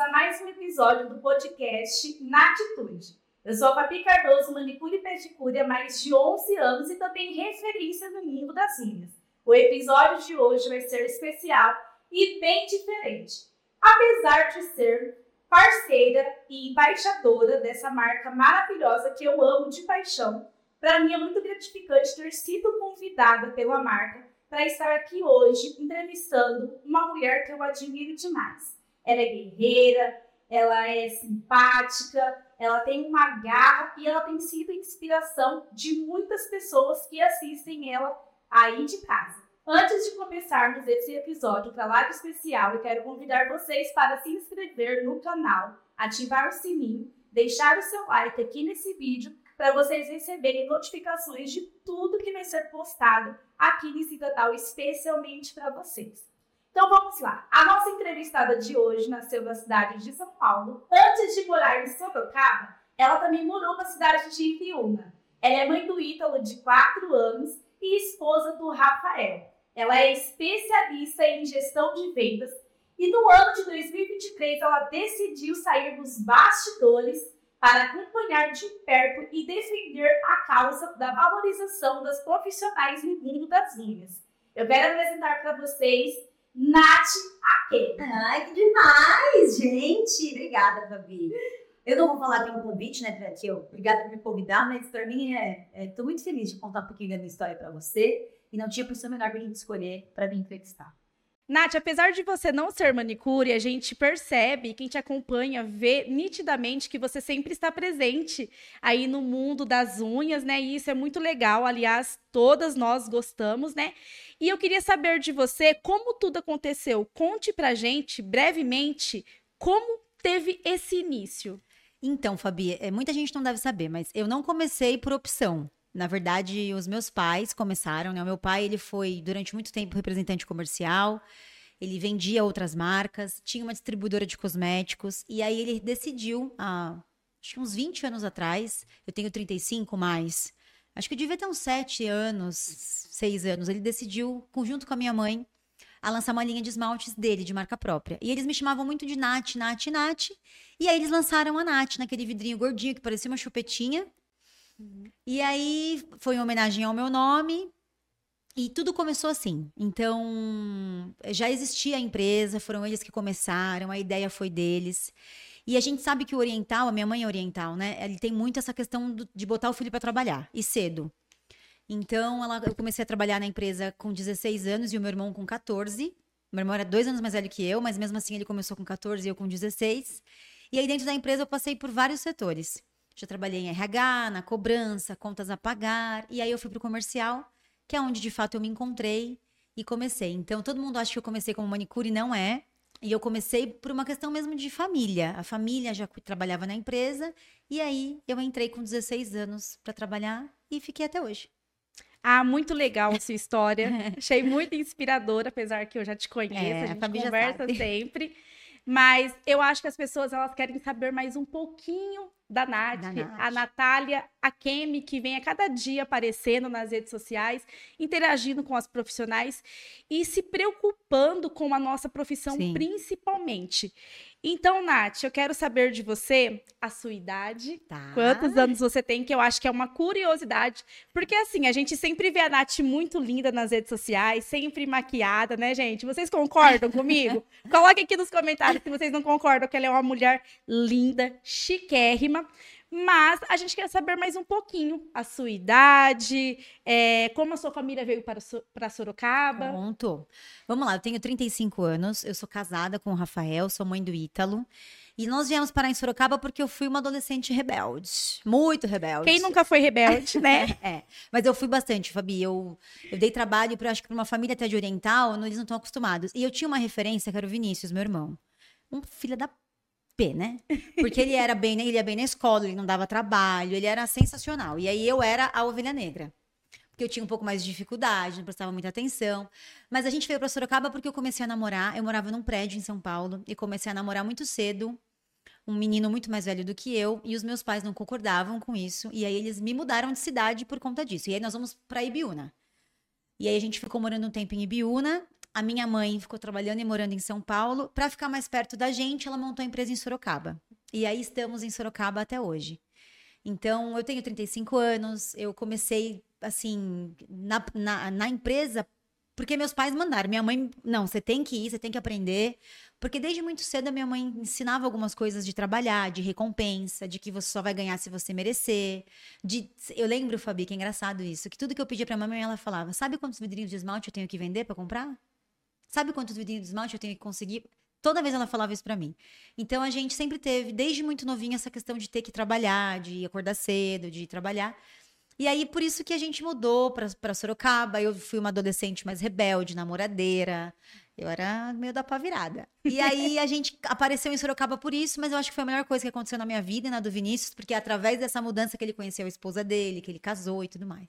a mais um episódio do podcast Na Atitude. Eu sou a Fabi Cardoso, manicure e pedicure há mais de 11 anos e também referência no mundo das unhas. O episódio de hoje vai ser especial e bem diferente. Apesar de ser parceira e embaixadora dessa marca maravilhosa que eu amo de paixão, para mim é muito gratificante ter sido convidada pela marca para estar aqui hoje entrevistando uma mulher que eu admiro demais. Ela é guerreira, ela é simpática, ela tem uma garra e ela tem sido inspiração de muitas pessoas que assistem ela aí de casa. Antes de começarmos esse episódio para live especial, eu quero convidar vocês para se inscrever no canal, ativar o sininho, deixar o seu like aqui nesse vídeo para vocês receberem notificações de tudo que vai ser postado aqui nesse canal, especialmente para vocês. Então vamos lá. A nossa entrevistada de hoje nasceu na cidade de São Paulo. Antes de morar em Sorocaba, ela também morou na cidade de Ibiúna. Ela é mãe do Ítalo, de 4 anos, e esposa do Rafael. Ela é especialista em gestão de vendas e no ano de 2023 ela decidiu sair dos bastidores para acompanhar de perto e defender a causa da valorização das profissionais no mundo das unhas. Eu quero apresentar para vocês Nath Ake. Ai, que demais, gente! Obrigada, Fabi. Eu não vou falar que é convite, né, Tati? Obrigada por me convidar, mas para mim é. Estou é, muito feliz de contar um pouquinho da minha história para você e não tinha pessoa melhor para a gente escolher para me entrevistar. Nath, apesar de você não ser manicure, a gente percebe, quem te acompanha vê nitidamente que você sempre está presente aí no mundo das unhas, né? E isso é muito legal. Aliás, todas nós gostamos, né? E eu queria saber de você como tudo aconteceu. Conte pra gente, brevemente, como teve esse início. Então, Fabi, é, muita gente não deve saber, mas eu não comecei por opção. Na verdade, os meus pais começaram, né? O meu pai, ele foi durante muito tempo representante comercial, ele vendia outras marcas, tinha uma distribuidora de cosméticos, e aí ele decidiu, há acho que uns 20 anos atrás, eu tenho 35 mais, acho que eu devia ter uns 7 anos, 6 anos, ele decidiu, junto com a minha mãe, a lançar uma linha de esmaltes dele, de marca própria. E eles me chamavam muito de Nath, Nath, Nath. E aí eles lançaram a Nath, naquele vidrinho gordinho que parecia uma chupetinha. Uhum. E aí foi em homenagem ao meu nome. E tudo começou assim. Então, já existia a empresa, foram eles que começaram, a ideia foi deles. E a gente sabe que o oriental, a minha mãe é oriental, né? Ele tem muito essa questão de botar o filho para trabalhar, e cedo. Então, ela, eu comecei a trabalhar na empresa com 16 anos e o meu irmão com 14. Meu irmão era dois anos mais velho que eu, mas mesmo assim ele começou com 14 e eu com 16. E aí, dentro da empresa, eu passei por vários setores. Já trabalhei em RH, na cobrança, contas a pagar. E aí eu fui para o comercial, que é onde de fato eu me encontrei e comecei. Então todo mundo acha que eu comecei como manicure, não é. E eu comecei por uma questão mesmo de família. A família já trabalhava na empresa. E aí eu entrei com 16 anos para trabalhar e fiquei até hoje. Ah, muito legal a sua história. Achei muito inspiradora, apesar que eu já te conheço, é, a gente a conversa sempre. Mas eu acho que as pessoas elas querem saber mais um pouquinho da Nath, da Nath. a Natália Akemi, que vem a cada dia aparecendo nas redes sociais, interagindo com as profissionais e se preocupando com a nossa profissão Sim. principalmente. Então, Nath, eu quero saber de você a sua idade, tá. quantos anos você tem, que eu acho que é uma curiosidade. Porque, assim, a gente sempre vê a Nath muito linda nas redes sociais, sempre maquiada, né, gente? Vocês concordam comigo? Coloque aqui nos comentários se vocês não concordam que ela é uma mulher linda, chiquérrima. Mas a gente quer saber mais um pouquinho a sua idade, é, como a sua família veio para, para Sorocaba. Pronto. Vamos lá, eu tenho 35 anos, eu sou casada com o Rafael, sou mãe do Ítalo. E nós viemos parar em Sorocaba porque eu fui uma adolescente rebelde. Muito rebelde. Quem nunca foi rebelde, né? é. Mas eu fui bastante, Fabi. Eu, eu dei trabalho para acho que para uma família até de oriental, eles não estão acostumados. E eu tinha uma referência, que era o Vinícius, meu irmão. Um filho da né? Porque ele era bem, ele ia bem na escola, ele não dava trabalho, ele era sensacional. E aí eu era a ovelha negra. Porque eu tinha um pouco mais de dificuldade, não prestava muita atenção. Mas a gente veio para Sorocaba porque eu comecei a namorar. Eu morava num prédio em São Paulo e comecei a namorar muito cedo. Um menino muito mais velho do que eu, e os meus pais não concordavam com isso, e aí eles me mudaram de cidade por conta disso. E aí nós vamos para Ibiúna. E aí a gente ficou morando um tempo em Ibiúna, a minha mãe ficou trabalhando e morando em São Paulo. Para ficar mais perto da gente, ela montou a empresa em Sorocaba. E aí estamos em Sorocaba até hoje. Então, eu tenho 35 anos, eu comecei, assim, na, na, na empresa porque meus pais mandaram. Minha mãe, não, você tem que ir, você tem que aprender. Porque desde muito cedo a minha mãe ensinava algumas coisas de trabalhar, de recompensa, de que você só vai ganhar se você merecer. De, eu lembro, Fabi, que é engraçado isso, que tudo que eu pedia pra mamãe, ela falava: Sabe quantos vidrinhos de esmalte eu tenho que vender para comprar? Sabe quantos vidrinhos de esmalte eu tenho que conseguir? Toda vez ela falava isso para mim. Então a gente sempre teve, desde muito novinha, essa questão de ter que trabalhar, de acordar cedo, de trabalhar. E aí, por isso que a gente mudou para Sorocaba. Eu fui uma adolescente mais rebelde, namoradeira. Eu era meio da pá virada. E aí a gente apareceu em Sorocaba por isso, mas eu acho que foi a melhor coisa que aconteceu na minha vida e na do Vinícius, porque é através dessa mudança que ele conheceu a esposa dele, que ele casou e tudo mais.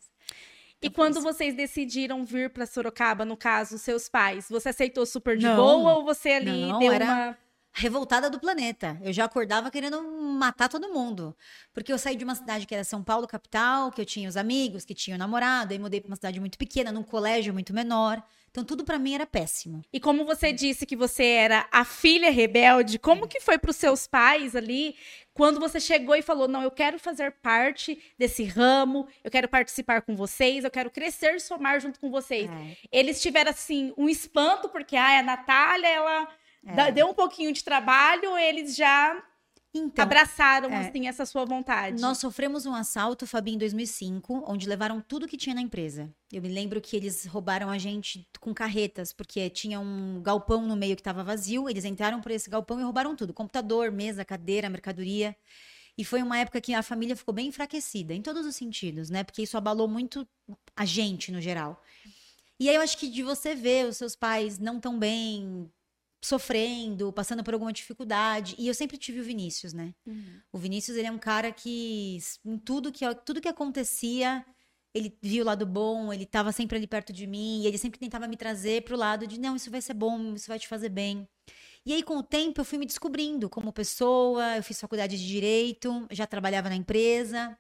E quando isso. vocês decidiram vir para Sorocaba, no caso, seus pais, você aceitou super de não, boa ou você ali não, deu era... uma revoltada do planeta. Eu já acordava querendo matar todo mundo. Porque eu saí de uma cidade que era São Paulo, capital, que eu tinha os amigos, que tinha o namorado, aí mudei para uma cidade muito pequena, num colégio muito menor. Então tudo para mim era péssimo. E como você disse que você era a filha rebelde, como é. que foi para os seus pais ali quando você chegou e falou: "Não, eu quero fazer parte desse ramo, eu quero participar com vocês, eu quero crescer, somar junto com vocês". É. Eles tiveram assim um espanto porque ah, a Natália, ela é. Deu um pouquinho de trabalho, eles já então, abraçaram é, assim essa sua vontade. Nós sofremos um assalto, Fabi, em 2005, onde levaram tudo que tinha na empresa. Eu me lembro que eles roubaram a gente com carretas, porque tinha um galpão no meio que estava vazio. Eles entraram por esse galpão e roubaram tudo: computador, mesa, cadeira, mercadoria. E foi uma época que a família ficou bem enfraquecida, em todos os sentidos, né? Porque isso abalou muito a gente no geral. E aí eu acho que de você ver os seus pais não tão bem, sofrendo, passando por alguma dificuldade. E eu sempre tive o Vinícius, né? Uhum. O Vinícius, ele é um cara que, em tudo que, tudo que acontecia, ele viu o lado bom, ele estava sempre ali perto de mim, e ele sempre tentava me trazer para o lado de, não, isso vai ser bom, isso vai te fazer bem. E aí, com o tempo, eu fui me descobrindo como pessoa, eu fiz faculdade de Direito, já trabalhava na empresa.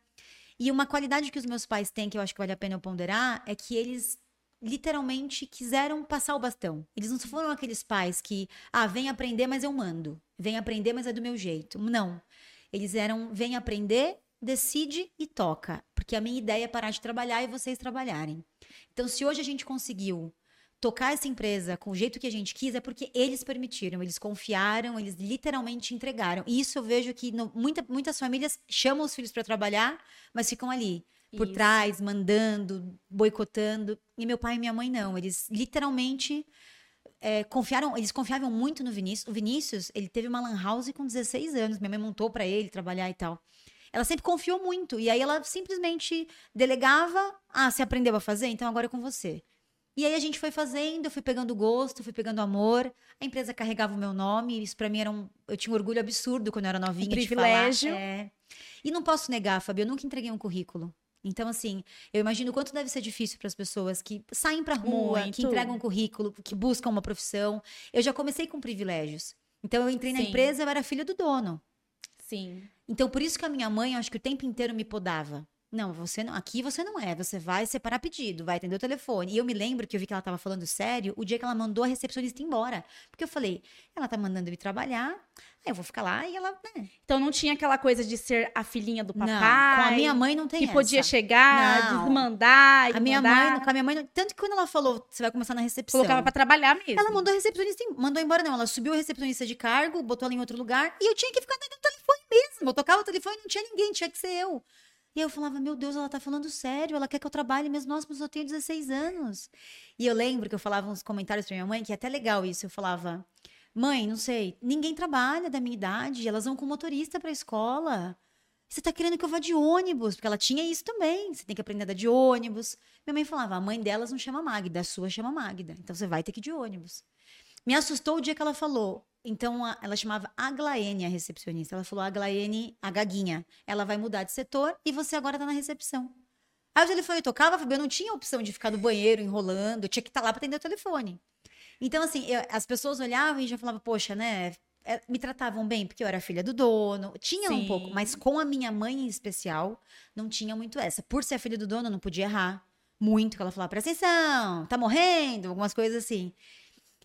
E uma qualidade que os meus pais têm, que eu acho que vale a pena eu ponderar, é que eles literalmente quiseram passar o bastão. Eles não foram aqueles pais que, ah, vem aprender, mas eu mando. Vem aprender, mas é do meu jeito. Não. Eles eram, vem aprender, decide e toca. Porque a minha ideia é parar de trabalhar e vocês trabalharem. Então, se hoje a gente conseguiu tocar essa empresa com o jeito que a gente quis, é porque eles permitiram, eles confiaram, eles literalmente entregaram. E isso eu vejo que no, muita, muitas famílias chamam os filhos para trabalhar, mas ficam ali por Isso. trás, mandando, boicotando. E meu pai e minha mãe não. Eles literalmente é, confiaram, eles confiavam muito no Vinícius. O Vinícius, ele teve uma lan house com 16 anos. Minha mãe montou para ele trabalhar e tal. Ela sempre confiou muito. E aí ela simplesmente delegava. Ah, você aprendeu a fazer? Então agora é com você. E aí a gente foi fazendo, eu fui pegando gosto, fui pegando amor. A empresa carregava o meu nome, isso para mim era um, eu tinha um orgulho absurdo quando eu era novinha um privilégio. de falar. É. E não posso negar, Fabio, eu nunca entreguei um currículo. Então, assim, eu imagino o quanto deve ser difícil para as pessoas que saem para rua, Muito. que entregam um currículo, que buscam uma profissão. Eu já comecei com privilégios. Então, eu entrei Sim. na empresa, eu era filha do dono. Sim. Então, por isso que a minha mãe, eu acho que o tempo inteiro me podava. Não, você não, aqui você não é, você vai separar pedido, vai atender o telefone. E eu me lembro que eu vi que ela tava falando sério o dia que ela mandou a recepcionista embora. Porque eu falei, ela tá mandando ir trabalhar, eu vou ficar lá e ela. Né? Então não tinha aquela coisa de ser a filhinha do papai. Não, com a minha mãe não tem Que essa. podia chegar, não. desmandar. A minha mãe, com a minha mãe. Tanto que quando ela falou, você vai começar na recepção. Colocava pra trabalhar mesmo. Ela mandou a recepcionista, mandou embora, não. Ela subiu a recepcionista de cargo, botou ela em outro lugar e eu tinha que ficar atendendo o telefone mesmo. Eu tocava o telefone e não tinha ninguém, tinha que ser eu. E eu falava, meu Deus, ela tá falando sério, ela quer que eu trabalhe mesmo, nossa, mas eu tenho 16 anos. E eu lembro que eu falava uns comentários pra minha mãe, que é até legal isso, eu falava, mãe, não sei, ninguém trabalha da minha idade, elas vão com motorista pra escola. Você tá querendo que eu vá de ônibus? Porque ela tinha isso também, você tem que aprender a dar de ônibus. Minha mãe falava, a mãe delas não chama Magda, a sua chama Magda, então você vai ter que ir de ônibus. Me assustou o dia que ela falou, então, a, ela chamava Aglaene, a recepcionista. Ela falou, Aglaene, a gaguinha, ela vai mudar de setor e você agora tá na recepção. Aí o telefone tocava, eu não tinha opção de ficar no banheiro enrolando, eu tinha que estar tá lá para atender o telefone. Então, assim, eu, as pessoas olhavam e já falavam, poxa, né? É, me tratavam bem porque eu era filha do dono. Tinha Sim. um pouco, mas com a minha mãe em especial, não tinha muito essa. Por ser filha do dono, não podia errar muito. Que ela falava, presta atenção, tá morrendo, algumas coisas assim.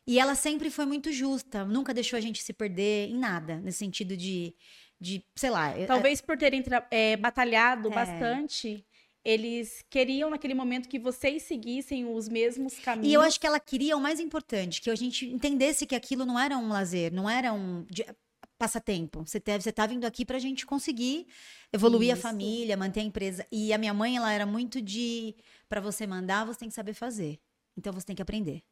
E ela sempre foi muito justa, nunca deixou a gente se perder em nada, nesse sentido de, de sei lá. Talvez por terem é, batalhado é. bastante, eles queriam naquele momento que vocês seguissem os mesmos caminhos. E eu acho que ela queria o mais importante, que a gente entendesse que aquilo não era um lazer, não era um passatempo. Você está você tá vindo aqui para a gente conseguir evoluir Isso. a família, manter a empresa. E a minha mãe, ela era muito de para você mandar, você tem que saber fazer. Então você tem que aprender.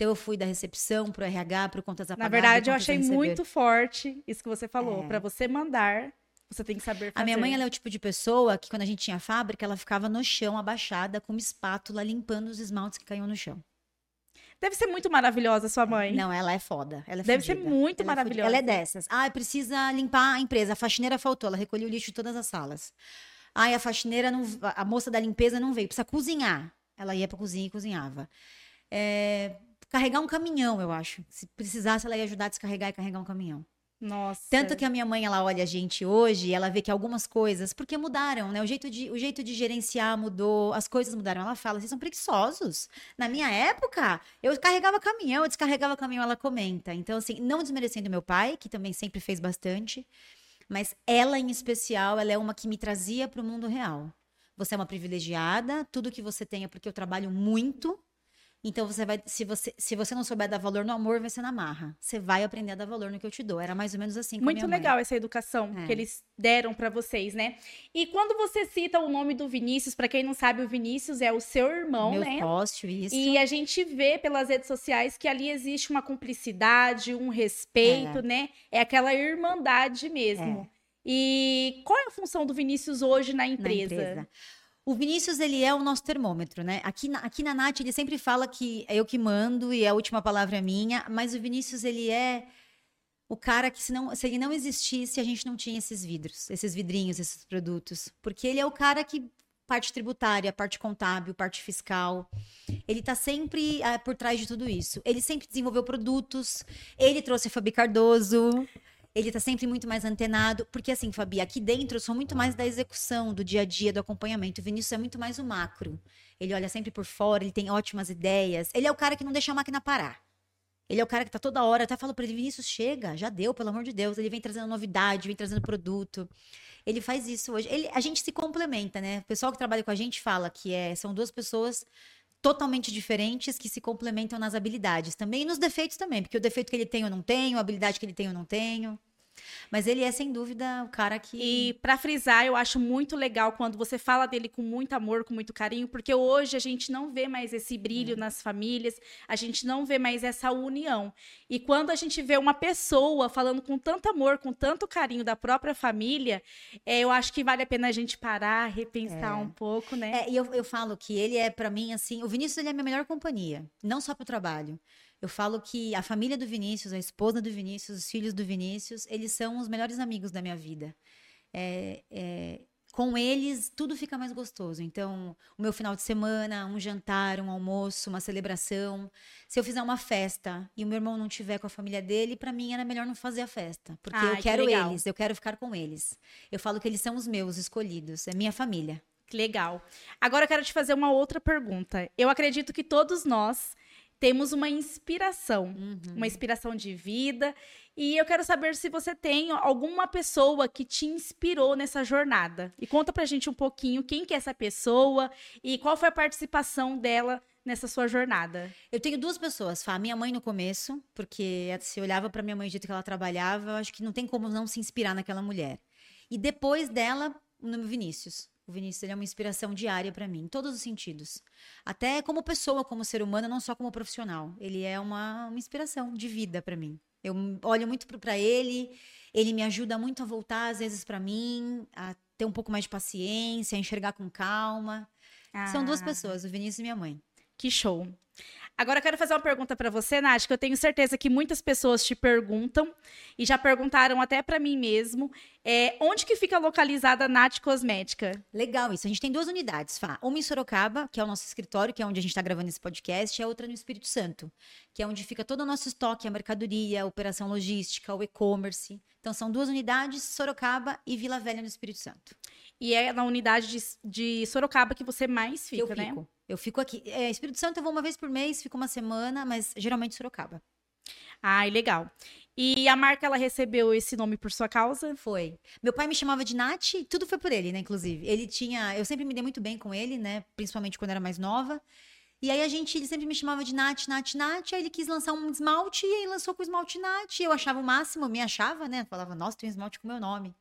Então eu fui da recepção para o RH, para o contas apagadas. Na verdade, eu achei muito forte isso que você falou. É. Para você mandar, você tem que saber fazer. A minha mãe ela é o tipo de pessoa que quando a gente tinha fábrica, ela ficava no chão abaixada com uma espátula limpando os esmaltes que caíam no chão. Deve ser muito maravilhosa sua mãe. Não, ela é foda. Ela é Deve fudida. ser muito ela maravilhosa. É ela é dessas. Ah, precisa limpar a empresa. A faxineira faltou, ela recolheu o lixo de todas as salas. Ah, a faxineira não, a moça da limpeza não veio, precisa cozinhar. Ela ia pra cozinha e cozinhava. É, carregar um caminhão, eu acho. Se precisasse, ela ia ajudar a descarregar e carregar um caminhão. Nossa. Tanto que a minha mãe, ela olha a gente hoje e ela vê que algumas coisas, porque mudaram, né? O jeito, de, o jeito de gerenciar mudou, as coisas mudaram. Ela fala, vocês são preguiçosos. Na minha época, eu carregava caminhão, eu descarregava caminhão, ela comenta. Então, assim, não desmerecendo meu pai, que também sempre fez bastante, mas ela em especial, ela é uma que me trazia para o mundo real. Você é uma privilegiada, tudo que você tem é porque eu trabalho muito, então você vai, se você, se você não souber dar valor no amor, vai ser na marra. Você vai aprender a dar valor no que eu te dou. Era mais ou menos assim. Com Muito legal essa educação é. que eles deram para vocês, né? E quando você cita o nome do Vinícius, para quem não sabe, o Vinícius é o seu irmão, Meu né? Posto, isso. E a gente vê pelas redes sociais que ali existe uma cumplicidade, um respeito, é. né? É aquela irmandade mesmo. É. E qual é a função do Vinícius hoje na empresa? Na empresa. O Vinícius, ele é o nosso termômetro, né? Aqui na, aqui na Nath, ele sempre fala que é eu que mando e a última palavra é minha, mas o Vinícius, ele é o cara que, se, não, se ele não existisse, a gente não tinha esses vidros, esses vidrinhos, esses produtos. Porque ele é o cara que parte tributária, parte contábil, parte fiscal. Ele está sempre é, por trás de tudo isso. Ele sempre desenvolveu produtos. Ele trouxe a Fabi Cardoso ele tá sempre muito mais antenado, porque assim, Fabi, aqui dentro eu sou muito mais da execução, do dia a dia, do acompanhamento. O Vinícius é muito mais o macro. Ele olha sempre por fora, ele tem ótimas ideias. Ele é o cara que não deixa a máquina parar. Ele é o cara que tá toda hora, até falo para ele, Vinícius, chega, já deu, pelo amor de Deus. Ele vem trazendo novidade, vem trazendo produto. Ele faz isso hoje. Ele, a gente se complementa, né? O pessoal que trabalha com a gente fala que é, são duas pessoas totalmente diferentes que se complementam nas habilidades também e nos defeitos também, porque o defeito que ele tem eu não tenho, a habilidade que ele tem eu não tenho. Mas ele é, sem dúvida, o cara que. E para frisar, eu acho muito legal quando você fala dele com muito amor, com muito carinho, porque hoje a gente não vê mais esse brilho é. nas famílias, a gente não vê mais essa união. E quando a gente vê uma pessoa falando com tanto amor, com tanto carinho da própria família, é, eu acho que vale a pena a gente parar, repensar é. um pouco, né? É, e eu, eu falo que ele é, para mim, assim, o Vinícius ele é a minha melhor companhia, não só pro trabalho. Eu falo que a família do Vinícius, a esposa do Vinícius, os filhos do Vinícius, eles são os melhores amigos da minha vida. É, é, com eles, tudo fica mais gostoso. Então, o meu final de semana, um jantar, um almoço, uma celebração. Se eu fizer uma festa e o meu irmão não tiver com a família dele, para mim era melhor não fazer a festa. Porque Ai, eu quero que eles, eu quero ficar com eles. Eu falo que eles são os meus escolhidos, é minha família. Que legal. Agora eu quero te fazer uma outra pergunta. Eu acredito que todos nós temos uma inspiração, uhum. uma inspiração de vida. E eu quero saber se você tem alguma pessoa que te inspirou nessa jornada. E conta pra gente um pouquinho quem que é essa pessoa e qual foi a participação dela nessa sua jornada. Eu tenho duas pessoas, Fá. Minha mãe no começo, porque se olhava para minha mãe do jeito que ela trabalhava, eu acho que não tem como não se inspirar naquela mulher. E depois dela, o nome Vinícius. O Vinícius ele é uma inspiração diária para mim, em todos os sentidos. Até como pessoa, como ser humano, não só como profissional. Ele é uma, uma inspiração de vida para mim. Eu olho muito para ele, ele me ajuda muito a voltar, às vezes, para mim, a ter um pouco mais de paciência, a enxergar com calma. Ah. São duas ah. pessoas, o Vinícius e minha mãe. Que show. Agora eu quero fazer uma pergunta para você, Nath, que eu tenho certeza que muitas pessoas te perguntam e já perguntaram até para mim mesmo. É, onde que fica localizada a Nath Cosmética? Legal isso. A gente tem duas unidades, Fá. Uma em Sorocaba, que é o nosso escritório, que é onde a gente está gravando esse podcast, e a outra no Espírito Santo, que é onde fica todo o nosso estoque, a mercadoria, a operação logística, o e-commerce. Então são duas unidades, Sorocaba e Vila Velha no Espírito Santo. E é na unidade de, de Sorocaba que você mais fica, que eu né? Fico. Eu fico aqui. É, Espírito Santo eu vou uma vez por mês, fico uma semana, mas geralmente Sorocaba. Ai, legal. E a marca, ela recebeu esse nome por sua causa? Foi. Meu pai me chamava de Nath, tudo foi por ele, né, inclusive. Ele tinha, eu sempre me dei muito bem com ele, né, principalmente quando era mais nova. E aí a gente, ele sempre me chamava de Nath, Nath, Nath, aí ele quis lançar um esmalte e aí lançou com o esmalte Nath, eu achava o máximo, me achava, né, falava, nossa, tem um esmalte com meu nome.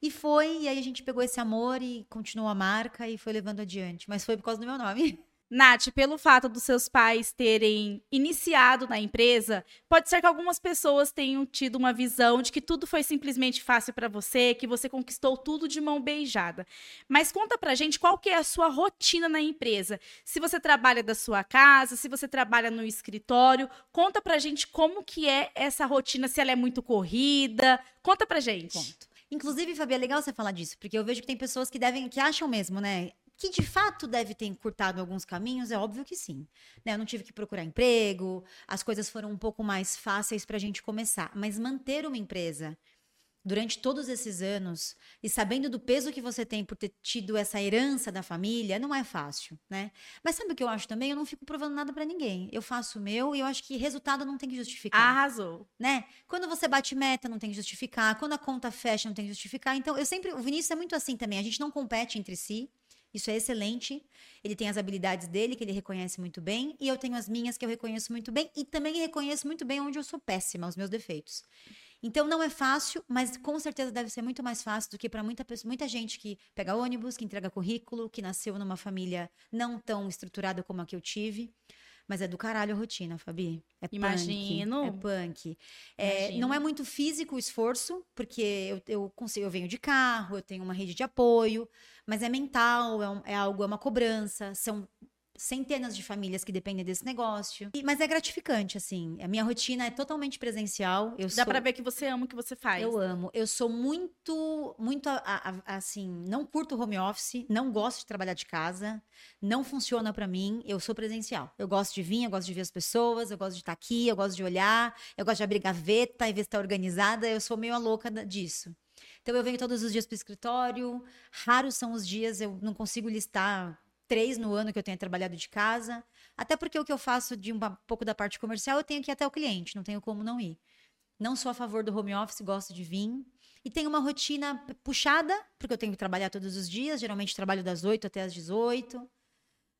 E foi, e aí a gente pegou esse amor e continuou a marca e foi levando adiante, mas foi por causa do meu nome. Nath, pelo fato dos seus pais terem iniciado na empresa, pode ser que algumas pessoas tenham tido uma visão de que tudo foi simplesmente fácil para você, que você conquistou tudo de mão beijada. Mas conta pra gente qual que é a sua rotina na empresa. Se você trabalha da sua casa, se você trabalha no escritório, conta pra gente como que é essa rotina, se ela é muito corrida. Conta pra gente. Ponto. Inclusive, Fabi, é legal você falar disso, porque eu vejo que tem pessoas que devem, que acham mesmo, né? Que de fato deve ter encurtado alguns caminhos, é óbvio que sim. Né? Eu não tive que procurar emprego, as coisas foram um pouco mais fáceis para a gente começar. Mas manter uma empresa durante todos esses anos e sabendo do peso que você tem por ter tido essa herança da família, não é fácil, né? Mas sabe o que eu acho também? Eu não fico provando nada para ninguém. Eu faço o meu e eu acho que resultado não tem que justificar. Arrasou. Né? Quando você bate meta, não tem que justificar. Quando a conta fecha, não tem que justificar. Então, eu sempre. O Vinícius é muito assim também. A gente não compete entre si. Isso é excelente. Ele tem as habilidades dele, que ele reconhece muito bem, e eu tenho as minhas, que eu reconheço muito bem, e também reconheço muito bem onde eu sou péssima, os meus defeitos. Então não é fácil, mas com certeza deve ser muito mais fácil do que para muita, muita gente que pega ônibus, que entrega currículo, que nasceu numa família não tão estruturada como a que eu tive. Mas é do caralho a rotina, Fabi. É Imagino. Punk, é punk. É, não é muito físico o esforço, porque eu, eu consigo, eu venho de carro, eu tenho uma rede de apoio, mas é mental, é, um, é algo, é uma cobrança, são centenas de famílias que dependem desse negócio. E, mas é gratificante, assim. A minha rotina é totalmente presencial. Eu Dá sou... pra ver que você ama o que você faz. Eu amo. Eu sou muito, muito, assim, não curto home office, não gosto de trabalhar de casa, não funciona para mim. Eu sou presencial. Eu gosto de vir, eu gosto de ver as pessoas, eu gosto de estar aqui, eu gosto de olhar, eu gosto de abrir gaveta e ver se tá organizada. Eu sou meio a louca disso. Então eu venho todos os dias para o escritório. Raros são os dias, eu não consigo listar três no ano que eu tenha trabalhado de casa. Até porque o que eu faço de um pouco da parte comercial, eu tenho que ir até o cliente, não tenho como não ir. Não sou a favor do home office, gosto de vir. E tenho uma rotina puxada, porque eu tenho que trabalhar todos os dias, geralmente trabalho das 8 até as 18.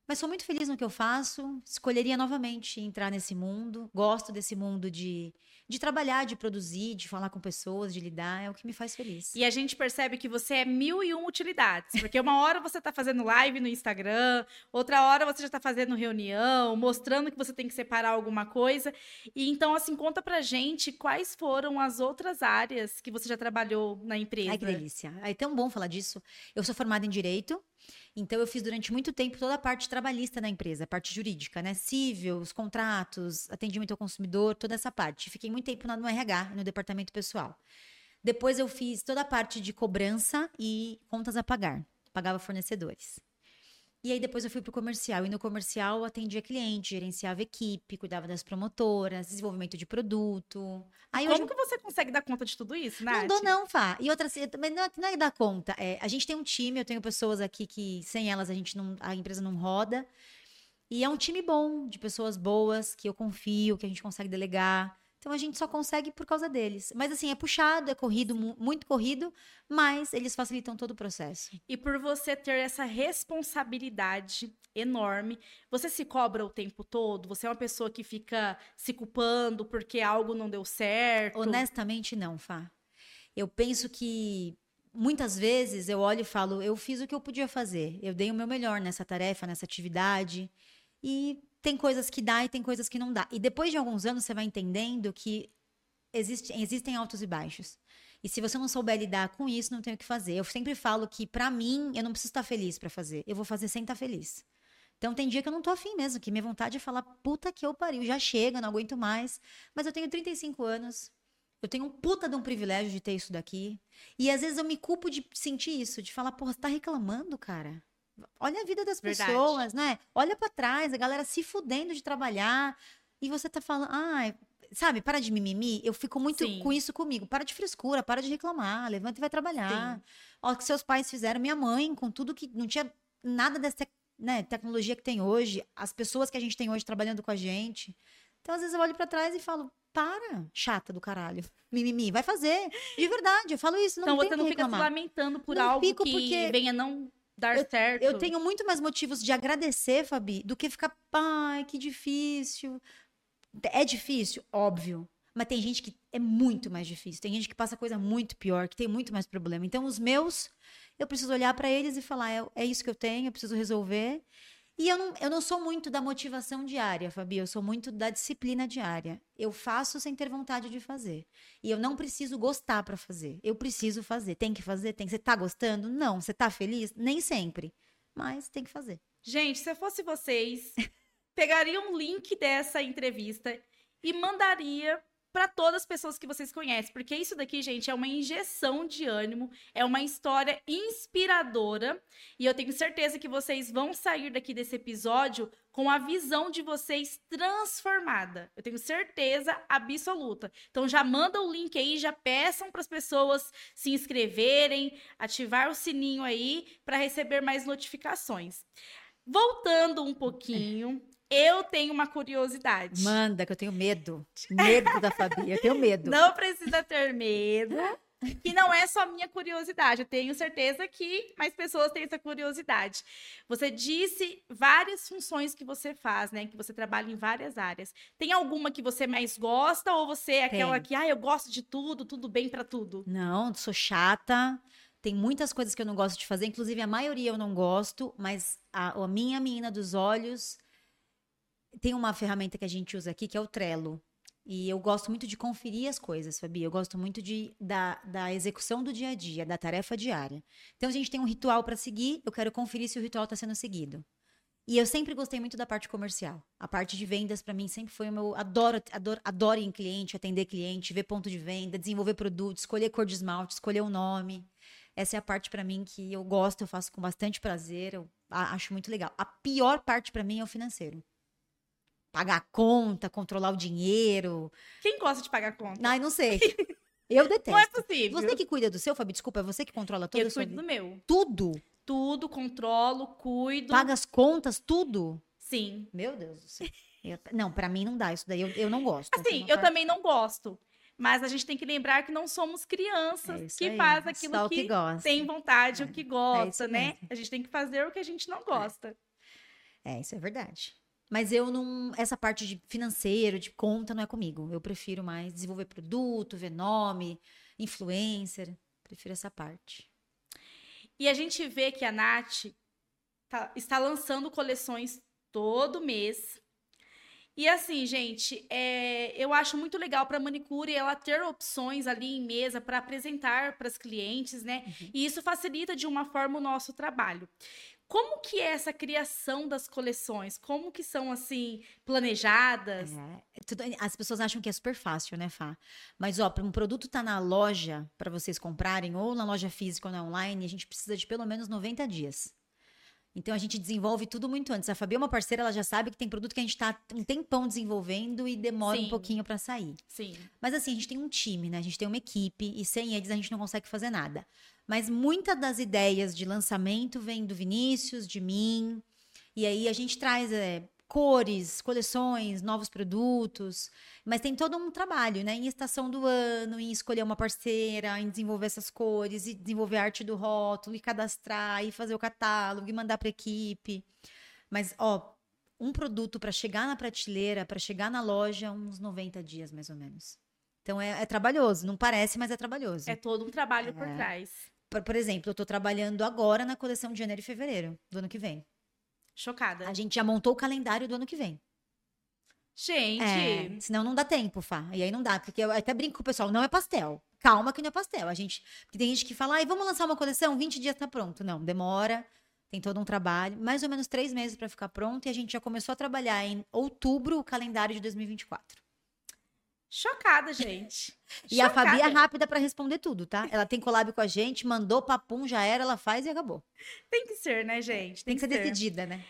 Mas sou muito feliz no que eu faço. Escolheria novamente entrar nesse mundo. Gosto desse mundo de, de trabalhar, de produzir, de falar com pessoas, de lidar. É o que me faz feliz. E a gente percebe que você é mil e um utilidades. Porque uma hora você está fazendo live no Instagram, outra hora você já está fazendo reunião, mostrando que você tem que separar alguma coisa. E então, assim, conta pra gente quais foram as outras áreas que você já trabalhou na empresa. Ai, que delícia. É tão bom falar disso. Eu sou formada em Direito. Então, eu fiz durante muito tempo toda a parte trabalhista da empresa, a parte jurídica, né? Cível, os contratos, atendimento ao consumidor, toda essa parte. Fiquei muito tempo no RH, no departamento pessoal. Depois, eu fiz toda a parte de cobrança e contas a pagar. Pagava fornecedores. E aí depois eu fui pro comercial. E no comercial atendia cliente, gerenciava equipe, cuidava das promotoras, desenvolvimento de produto. Aí Como hoje... que você consegue dar conta de tudo isso, Nath? Não dou não, Fá. E outra, também não, é, não é dar conta. É, a gente tem um time, eu tenho pessoas aqui que sem elas a gente não, a empresa não roda. E é um time bom, de pessoas boas, que eu confio, que a gente consegue delegar. Então a gente só consegue por causa deles. Mas assim, é puxado, é corrido, muito corrido, mas eles facilitam todo o processo. E por você ter essa responsabilidade enorme, você se cobra o tempo todo? Você é uma pessoa que fica se culpando porque algo não deu certo? Honestamente, não, Fá. Eu penso que muitas vezes eu olho e falo, eu fiz o que eu podia fazer. Eu dei o meu melhor nessa tarefa, nessa atividade. E tem coisas que dá e tem coisas que não dá. E depois de alguns anos você vai entendendo que existe, existem altos e baixos. E se você não souber lidar com isso, não tem o que fazer. Eu sempre falo que, para mim, eu não preciso estar feliz para fazer. Eu vou fazer sem estar feliz. Então tem dia que eu não tô afim mesmo, que minha vontade é falar, puta que eu pariu, já chega, não aguento mais. Mas eu tenho 35 anos. Eu tenho um puta de um privilégio de ter isso daqui. E às vezes eu me culpo de sentir isso, de falar, porra, você tá reclamando, cara? Olha a vida das Verdade. pessoas, né? Olha para trás, a galera se fudendo de trabalhar. E você tá falando, ah, sabe, para de mimimi. Eu fico muito Sim. com isso comigo. Para de frescura, para de reclamar, levanta e vai trabalhar. Sim. Olha o que seus pais fizeram, minha mãe, com tudo que não tinha nada dessa né, tecnologia que tem hoje, as pessoas que a gente tem hoje trabalhando com a gente. Então, às vezes, eu olho para trás e falo, para, chata do caralho. Mimimi, vai fazer. De verdade, eu falo isso. Não então você não fica se lamentando por não algo que porque... venha não dar eu, certo. Eu tenho muito mais motivos de agradecer, Fabi, do que ficar, ai, que difícil. É difícil, óbvio. Mas tem gente que é muito mais difícil. Tem gente que passa coisa muito pior, que tem muito mais problema. Então, os meus, eu preciso olhar para eles e falar: é, é isso que eu tenho, eu preciso resolver. E eu não, eu não sou muito da motivação diária, Fabi, eu sou muito da disciplina diária. Eu faço sem ter vontade de fazer. E eu não preciso gostar para fazer. Eu preciso fazer. Tem que fazer? Tem. Você tá gostando? Não. Você tá feliz? Nem sempre. Mas tem que fazer. Gente, se eu fosse vocês, pegaria um link dessa entrevista e mandaria para todas as pessoas que vocês conhecem, porque isso daqui, gente, é uma injeção de ânimo, é uma história inspiradora, e eu tenho certeza que vocês vão sair daqui desse episódio com a visão de vocês transformada. Eu tenho certeza absoluta. Então já manda o link aí, já peçam para as pessoas se inscreverem, ativar o sininho aí para receber mais notificações. Voltando um pouquinho, eu tenho uma curiosidade. Manda, que eu tenho medo. Medo da Fabi, eu tenho medo. Não precisa ter medo. Que não é só minha curiosidade. Eu tenho certeza que mais pessoas têm essa curiosidade. Você disse várias funções que você faz, né? Que você trabalha em várias áreas. Tem alguma que você mais gosta ou você é aquela Tem. que, ah, eu gosto de tudo, tudo bem para tudo? Não, sou chata. Tem muitas coisas que eu não gosto de fazer, inclusive a maioria eu não gosto, mas a, a minha menina dos olhos tem uma ferramenta que a gente usa aqui que é o Trello. E eu gosto muito de conferir as coisas, Fabi. Eu gosto muito de, da, da execução do dia a dia, da tarefa diária. Então, a gente tem um ritual para seguir, eu quero conferir se o ritual está sendo seguido. E eu sempre gostei muito da parte comercial. A parte de vendas, para mim, sempre foi o meu. Adoro, adoro, adoro ir em cliente, atender cliente, ver ponto de venda, desenvolver produtos, escolher cor de esmalte, escolher o nome. Essa é a parte para mim que eu gosto, eu faço com bastante prazer, eu acho muito legal. A pior parte para mim é o financeiro pagar a conta, controlar o dinheiro. Quem gosta de pagar conta? Ai, não sei. Eu detesto. Não é possível. Você que cuida do seu, Fabi, desculpa, é você que controla tudo? Eu cuido do meu. Tudo? Tudo, controlo, cuido. Paga as contas, tudo? Sim. Meu Deus do céu. Eu, não, para mim não dá isso daí, eu, eu não gosto. Assim, eu parte... também não gosto. Mas a gente tem que lembrar que não somos crianças é que aí. faz aquilo que, que tem vontade, é. o que gosta, é né? Mesmo. A gente tem que fazer o que a gente não gosta. É, isso é verdade. Mas eu não. Essa parte de financeiro, de conta, não é comigo. Eu prefiro mais desenvolver produto, ver nome, influencer. Prefiro essa parte. E a gente vê que a Nath tá, está lançando coleções todo mês. E assim, gente, é, eu acho muito legal para a manicure ela ter opções ali em mesa para apresentar para as clientes, né? Uhum. E isso facilita de uma forma o nosso trabalho. Como que é essa criação das coleções? Como que são, assim, planejadas? É, tudo, as pessoas acham que é super fácil, né, Fá? Mas, ó, para um produto estar tá na loja para vocês comprarem, ou na loja física ou na online, a gente precisa de pelo menos 90 dias. Então a gente desenvolve tudo muito antes. A Fabi é uma parceira, ela já sabe que tem produto que a gente está um tempão desenvolvendo e demora Sim. um pouquinho para sair. Sim. Mas assim, a gente tem um time, né? A gente tem uma equipe e sem eles a gente não consegue fazer nada. Mas muitas das ideias de lançamento vêm do Vinícius, de mim. E aí a gente traz é, cores, coleções, novos produtos, mas tem todo um trabalho, né? Em estação do ano, em escolher uma parceira, em desenvolver essas cores, e desenvolver a arte do rótulo, e cadastrar, e fazer o catálogo, e mandar para equipe. Mas, ó, um produto para chegar na prateleira, para chegar na loja, uns 90 dias mais ou menos. Então é, é, trabalhoso, não parece, mas é trabalhoso. É todo um trabalho é. por trás. Por, por exemplo, eu estou trabalhando agora na coleção de janeiro e fevereiro do ano que vem. Chocada. A gente já montou o calendário do ano que vem. Gente. É, senão não dá tempo, Fá. E aí não dá, porque eu até brinco com o pessoal, não é pastel. Calma que não é pastel. A gente. Porque tem gente que fala, ai, vamos lançar uma coleção, 20 dias tá pronto. Não, demora. Tem todo um trabalho, mais ou menos três meses para ficar pronto, e a gente já começou a trabalhar em outubro o calendário de 2024. Chocada, gente. e Chocada. a Fabi é rápida para responder tudo, tá? Ela tem collab com a gente, mandou papum, já era, ela faz e acabou. Tem que ser, né, gente? Tem, tem que, ser, ser decidida, né?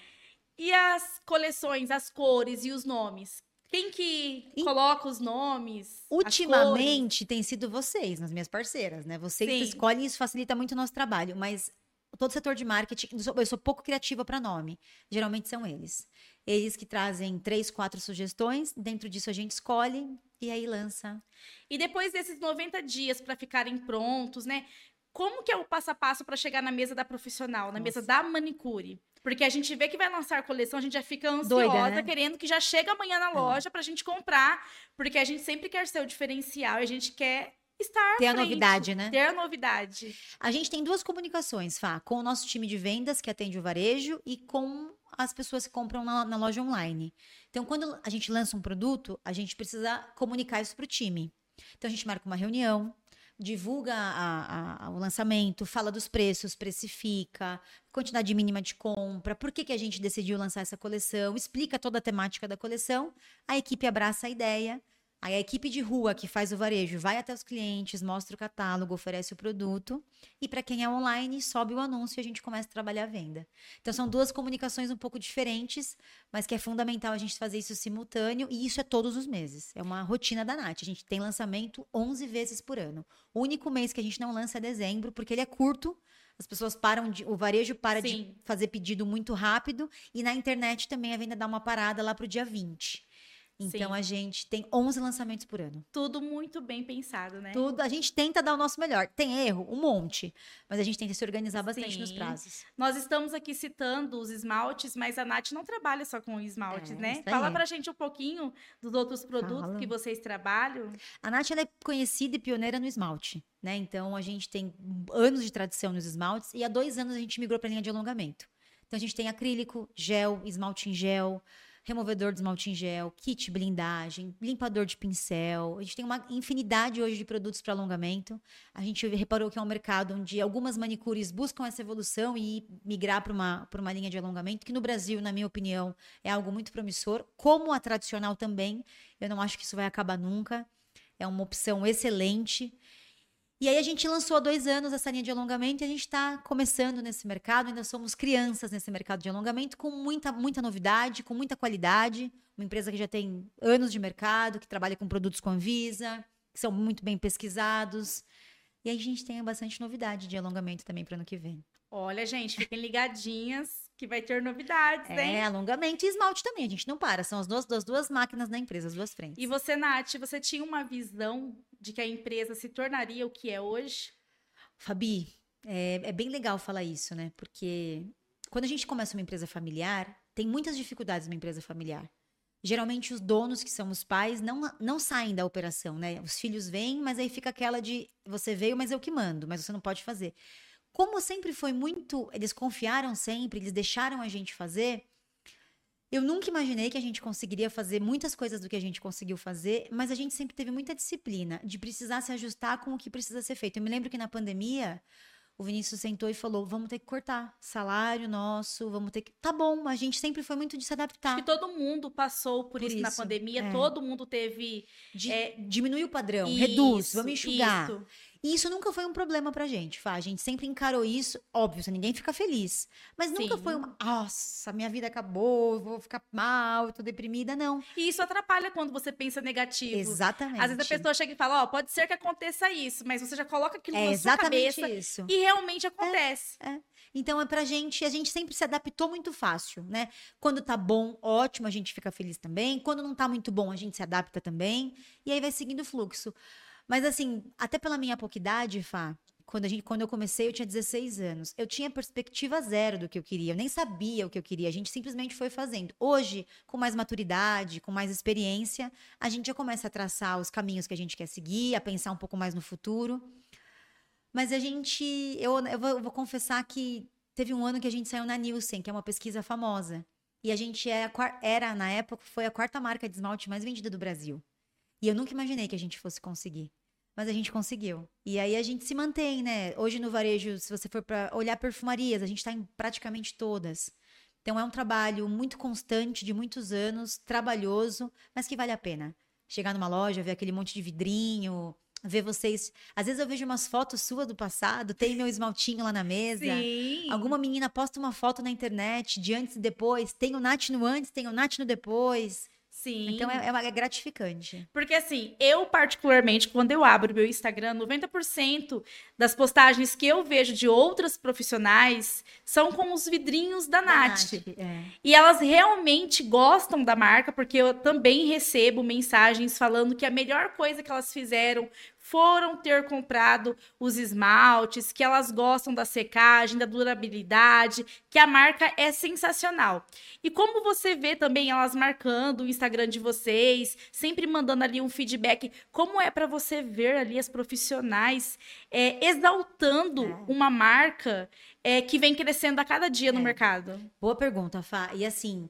E as coleções, as cores e os nomes? Quem que e... coloca os nomes? Ultimamente tem sido vocês, nas minhas parceiras, né? Vocês Sim. escolhem e isso facilita muito o nosso trabalho. Mas todo setor de marketing, eu sou pouco criativa para nome. Geralmente são eles. Eles que trazem três, quatro sugestões, dentro disso a gente escolhe e aí lança. E depois desses 90 dias para ficarem prontos, né? Como que é o passo a passo para chegar na mesa da profissional, na Nossa. mesa da manicure? Porque a gente vê que vai lançar a coleção, a gente já fica ansiosa, Doida, né? querendo que já chegue amanhã na é. loja é. pra gente comprar. Porque a gente sempre quer ser o diferencial, a gente quer estar ter a novidade, né? Ter a novidade. A gente tem duas comunicações, Fá, com o nosso time de vendas que atende o varejo e com as pessoas que compram na, na loja online. Então, quando a gente lança um produto, a gente precisa comunicar isso para o time. Então, a gente marca uma reunião, divulga a, a, o lançamento, fala dos preços, precifica, quantidade mínima de compra, por que, que a gente decidiu lançar essa coleção, explica toda a temática da coleção, a equipe abraça a ideia, Aí a equipe de rua que faz o varejo vai até os clientes, mostra o catálogo, oferece o produto. E para quem é online, sobe o anúncio e a gente começa a trabalhar a venda. Então são duas comunicações um pouco diferentes, mas que é fundamental a gente fazer isso simultâneo. E isso é todos os meses. É uma rotina da Nath. A gente tem lançamento 11 vezes por ano. O único mês que a gente não lança é dezembro, porque ele é curto. As pessoas param de. O varejo para Sim. de fazer pedido muito rápido. E na internet também a venda dá uma parada lá para o dia 20. Então Sim. a gente tem 11 lançamentos por ano. Tudo muito bem pensado, né? Tudo, a gente tenta dar o nosso melhor. Tem erro, um monte, mas a gente tenta se organizar bastante Sim. nos prazos. Nós estamos aqui citando os esmaltes, mas a Nath não trabalha só com esmaltes, é, né? Fala pra gente um pouquinho dos outros produtos Fala. que vocês trabalham. A Nath é conhecida e pioneira no esmalte, né? Então a gente tem anos de tradição nos esmaltes e há dois anos a gente migrou para linha de alongamento. Então a gente tem acrílico, gel, esmalte em gel, removedor de esmalte em gel, kit blindagem, limpador de pincel. A gente tem uma infinidade hoje de produtos para alongamento. A gente reparou que é um mercado onde algumas manicures buscam essa evolução e migrar para uma, uma linha de alongamento, que no Brasil, na minha opinião, é algo muito promissor, como a tradicional também. Eu não acho que isso vai acabar nunca. É uma opção excelente. E aí a gente lançou há dois anos essa linha de alongamento e a gente está começando nesse mercado, ainda somos crianças nesse mercado de alongamento, com muita, muita novidade, com muita qualidade. Uma empresa que já tem anos de mercado, que trabalha com produtos com Anvisa, que são muito bem pesquisados. E aí a gente tem bastante novidade de alongamento também para ano que vem. Olha, gente, fiquem ligadinhas que vai ter novidades, é, hein? É, alongamento e esmalte também, a gente não para. São as duas, duas, duas máquinas da empresa, as duas frentes. E você, Nath, você tinha uma visão de que a empresa se tornaria o que é hoje? Fabi, é, é bem legal falar isso, né? Porque quando a gente começa uma empresa familiar, tem muitas dificuldades uma empresa familiar. Geralmente os donos, que são os pais, não, não saem da operação, né? Os filhos vêm, mas aí fica aquela de você veio, mas eu que mando, mas você não pode fazer. Como sempre foi muito, eles confiaram sempre, eles deixaram a gente fazer, eu nunca imaginei que a gente conseguiria fazer muitas coisas do que a gente conseguiu fazer, mas a gente sempre teve muita disciplina de precisar se ajustar com o que precisa ser feito. Eu me lembro que na pandemia, o Vinícius sentou e falou: vamos ter que cortar salário nosso, vamos ter que. Tá bom, a gente sempre foi muito de se adaptar. Acho que todo mundo passou por, por isso, isso, na pandemia, é. todo mundo teve. De, é, diminui o padrão, isso, reduz, vamos enxugar. Isso. E isso nunca foi um problema pra gente, Fá. A gente sempre encarou isso. Óbvio, ninguém fica feliz. Mas nunca Sim. foi uma. Nossa, minha vida acabou, vou ficar mal, tô deprimida. Não. E isso atrapalha quando você pensa negativo. Exatamente. Às vezes a pessoa chega e fala: Ó, oh, pode ser que aconteça isso, mas você já coloca aquilo é na sua cabeça. Isso. E realmente acontece. É, é. Então é pra gente, a gente sempre se adaptou muito fácil, né? Quando tá bom, ótimo, a gente fica feliz também. Quando não tá muito bom, a gente se adapta também. E aí vai seguindo o fluxo. Mas assim, até pela minha pouca idade, Fá, quando, a gente, quando eu comecei, eu tinha 16 anos. Eu tinha perspectiva zero do que eu queria. Eu nem sabia o que eu queria. A gente simplesmente foi fazendo. Hoje, com mais maturidade, com mais experiência, a gente já começa a traçar os caminhos que a gente quer seguir, a pensar um pouco mais no futuro. Mas a gente. Eu, eu, vou, eu vou confessar que teve um ano que a gente saiu na Nielsen, que é uma pesquisa famosa. E a gente é era, na época, foi a quarta marca de esmalte mais vendida do Brasil. E eu nunca imaginei que a gente fosse conseguir mas a gente conseguiu. E aí a gente se mantém, né? Hoje no varejo, se você for para olhar perfumarias, a gente está em praticamente todas. Então é um trabalho muito constante, de muitos anos, trabalhoso, mas que vale a pena. Chegar numa loja, ver aquele monte de vidrinho, ver vocês. Às vezes eu vejo umas fotos suas do passado, tem meu esmaltinho lá na mesa. Sim. Alguma menina posta uma foto na internet de antes e depois, tem o Nath no antes, tem o Nath no depois. Sim. Então é, é, é, gratificante. Porque assim, eu particularmente, quando eu abro meu Instagram, 90% das postagens que eu vejo de outras profissionais são com os vidrinhos da, da Nath. Nath é. E elas realmente gostam da marca, porque eu também recebo mensagens falando que a melhor coisa que elas fizeram foram ter comprado os esmaltes, que elas gostam da secagem, da durabilidade, que a marca é sensacional. E como você vê também elas marcando o Instagram de vocês, sempre mandando ali um feedback, como é para você ver ali as profissionais é, exaltando é. uma marca é, que vem crescendo a cada dia no é. mercado? Boa pergunta, Fá. E assim,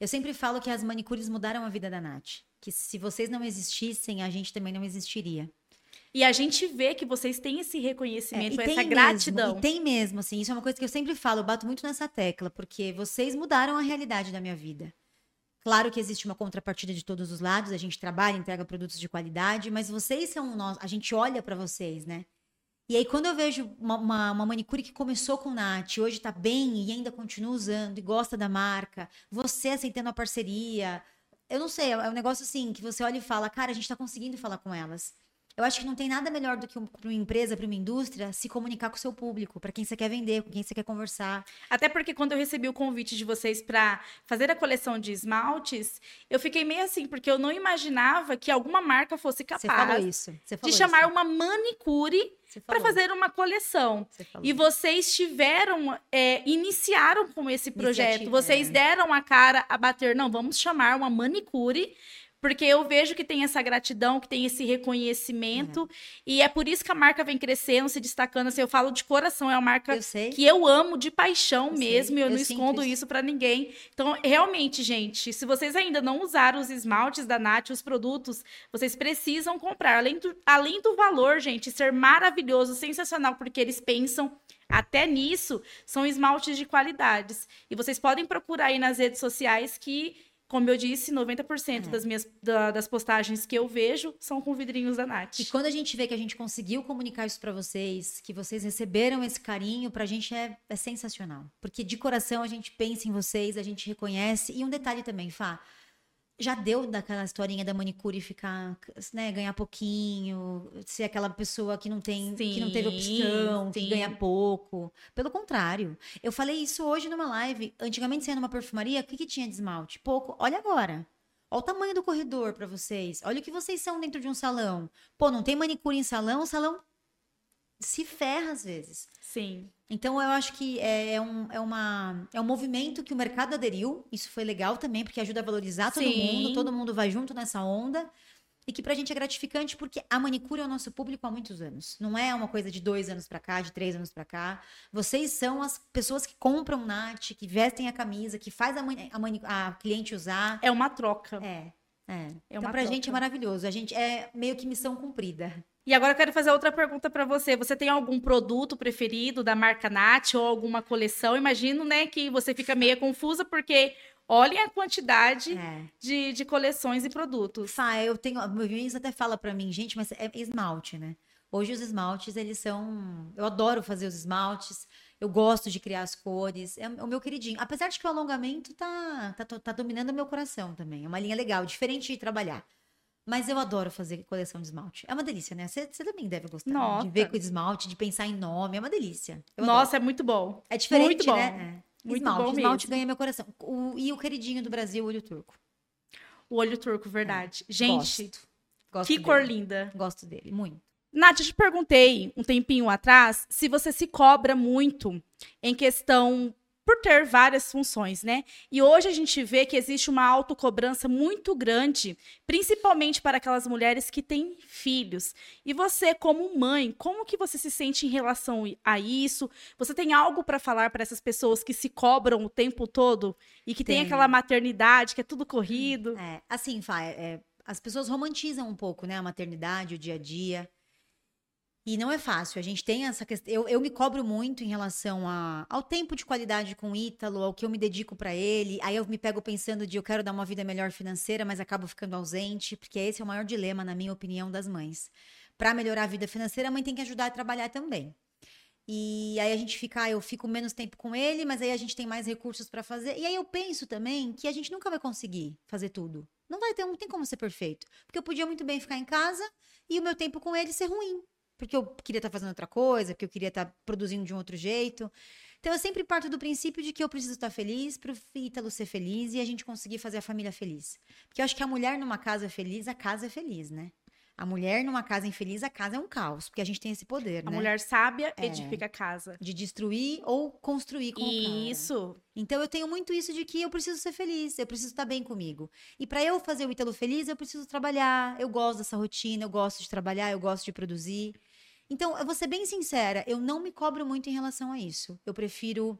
eu sempre falo que as manicures mudaram a vida da Nath. Que se vocês não existissem, a gente também não existiria. E a gente vê que vocês têm esse reconhecimento, é, essa gratidão. Mesmo, e tem mesmo, assim, isso é uma coisa que eu sempre falo, eu bato muito nessa tecla, porque vocês mudaram a realidade da minha vida. Claro que existe uma contrapartida de todos os lados, a gente trabalha, entrega produtos de qualidade, mas vocês são nós, a gente olha para vocês, né? E aí, quando eu vejo uma, uma, uma, manicure que começou com Nath, hoje tá bem e ainda continua usando e gosta da marca, você aceitando a parceria, eu não sei, é um negócio assim que você olha e fala, cara, a gente tá conseguindo falar com elas. Eu acho que não tem nada melhor do que para uma empresa, para uma indústria, se comunicar com o seu público, para quem você quer vender, com quem você quer conversar. Até porque quando eu recebi o convite de vocês para fazer a coleção de esmaltes, eu fiquei meio assim, porque eu não imaginava que alguma marca fosse capaz isso, de chamar isso. uma manicure para fazer uma coleção. E vocês tiveram, é, iniciaram com esse projeto. Iniciativa, vocês é. deram a cara a bater, não, vamos chamar uma manicure porque eu vejo que tem essa gratidão, que tem esse reconhecimento. E é por isso que a marca vem crescendo, se destacando. Assim, eu falo de coração, é uma marca eu que eu amo de paixão eu mesmo. E eu, eu, não escondo isso, isso para ninguém. Então, realmente, gente, se vocês ainda não usaram os esmaltes da Nath, os produtos, vocês precisam comprar. Além do, além do valor, gente, ser maravilhoso, sensacional, porque eles pensam até nisso, são esmaltes de qualidades. E vocês podem procurar aí nas redes sociais que como eu disse, 90% é. das minhas da, das postagens que eu vejo são com vidrinhos da Nath. E quando a gente vê que a gente conseguiu comunicar isso para vocês, que vocês receberam esse carinho, pra gente é, é sensacional. Porque de coração a gente pensa em vocês, a gente reconhece. E um detalhe também, Fá, já deu daquela historinha da manicure ficar, né, ganhar pouquinho, ser aquela pessoa que não tem, sim, que não teve opção, sim. que ganha pouco. Pelo contrário, eu falei isso hoje numa live. Antigamente, sendo numa perfumaria, o que, que tinha de esmalte? Pouco. Olha agora. Olha o tamanho do corredor para vocês. Olha o que vocês são dentro de um salão. Pô, não tem manicure em salão, o salão se ferra às vezes. Sim. Então eu acho que é, é, um, é, uma, é um movimento que o mercado aderiu. Isso foi legal também, porque ajuda a valorizar todo Sim. mundo, todo mundo vai junto nessa onda. E que pra gente é gratificante porque a manicure é o nosso público há muitos anos. Não é uma coisa de dois anos pra cá, de três anos pra cá. Vocês são as pessoas que compram Nath, que vestem a camisa, que faz a, a, a cliente usar. É uma troca. É. É. é então, pra troca. gente é maravilhoso. A gente é meio que missão cumprida. E agora eu quero fazer outra pergunta para você. Você tem algum produto preferido da marca Nat ou alguma coleção? Imagino, né, que você fica meio confusa porque olhem a quantidade é. de, de coleções e produtos. Fá, eu tenho. Meu Vinícius até fala para mim, gente, mas é esmalte, né? Hoje os esmaltes, eles são. Eu adoro fazer os esmaltes. Eu gosto de criar as cores. É o meu queridinho. Apesar de que o alongamento tá, tá, tá dominando o meu coração também. É uma linha legal, diferente de trabalhar. Mas eu adoro fazer coleção de esmalte. É uma delícia, né? Você também deve gostar Nossa. de ver com esmalte, de pensar em nome. É uma delícia. Eu Nossa, adoro. é muito bom. É diferente, muito né? É. Muito esmalte. bom esmalte mesmo. ganha meu coração. O, e o queridinho do Brasil, o olho turco. O olho turco, verdade. É. Gente, Gosto. Gosto que dele. cor linda. Gosto dele, muito. Nath, eu te perguntei um tempinho atrás se você se cobra muito em questão por ter várias funções, né? E hoje a gente vê que existe uma autocobrança muito grande, principalmente para aquelas mulheres que têm filhos. E você, como mãe, como que você se sente em relação a isso? Você tem algo para falar para essas pessoas que se cobram o tempo todo e que tem, tem aquela maternidade que é tudo corrido? É, assim, Fá, é, é, as pessoas romantizam um pouco, né, a maternidade, o dia a dia. E não é fácil. A gente tem essa questão. Eu, eu me cobro muito em relação a, ao tempo de qualidade com o Ítalo, ao que eu me dedico para ele. Aí eu me pego pensando de eu quero dar uma vida melhor financeira, mas acabo ficando ausente, porque esse é o maior dilema, na minha opinião, das mães. Para melhorar a vida financeira, a mãe tem que ajudar a trabalhar também. E aí a gente fica, ah, eu fico menos tempo com ele, mas aí a gente tem mais recursos para fazer. E aí eu penso também que a gente nunca vai conseguir fazer tudo. Não vai ter, não tem como ser perfeito. Porque eu podia muito bem ficar em casa e o meu tempo com ele ser ruim. Porque eu queria estar tá fazendo outra coisa, porque eu queria estar tá produzindo de um outro jeito. Então eu sempre parto do princípio de que eu preciso estar tá feliz para o Ítalo ser feliz e a gente conseguir fazer a família feliz. Porque eu acho que a mulher numa casa feliz, a casa é feliz, né? A mulher numa casa infeliz, a casa é um caos, porque a gente tem esse poder, a né? A mulher sábia é. edifica a casa. De destruir ou construir com Isso. Então eu tenho muito isso de que eu preciso ser feliz, eu preciso estar bem comigo. E para eu fazer o Ítalo feliz, eu preciso trabalhar. Eu gosto dessa rotina, eu gosto de trabalhar, eu gosto de produzir. Então, eu vou ser bem sincera, eu não me cobro muito em relação a isso. Eu prefiro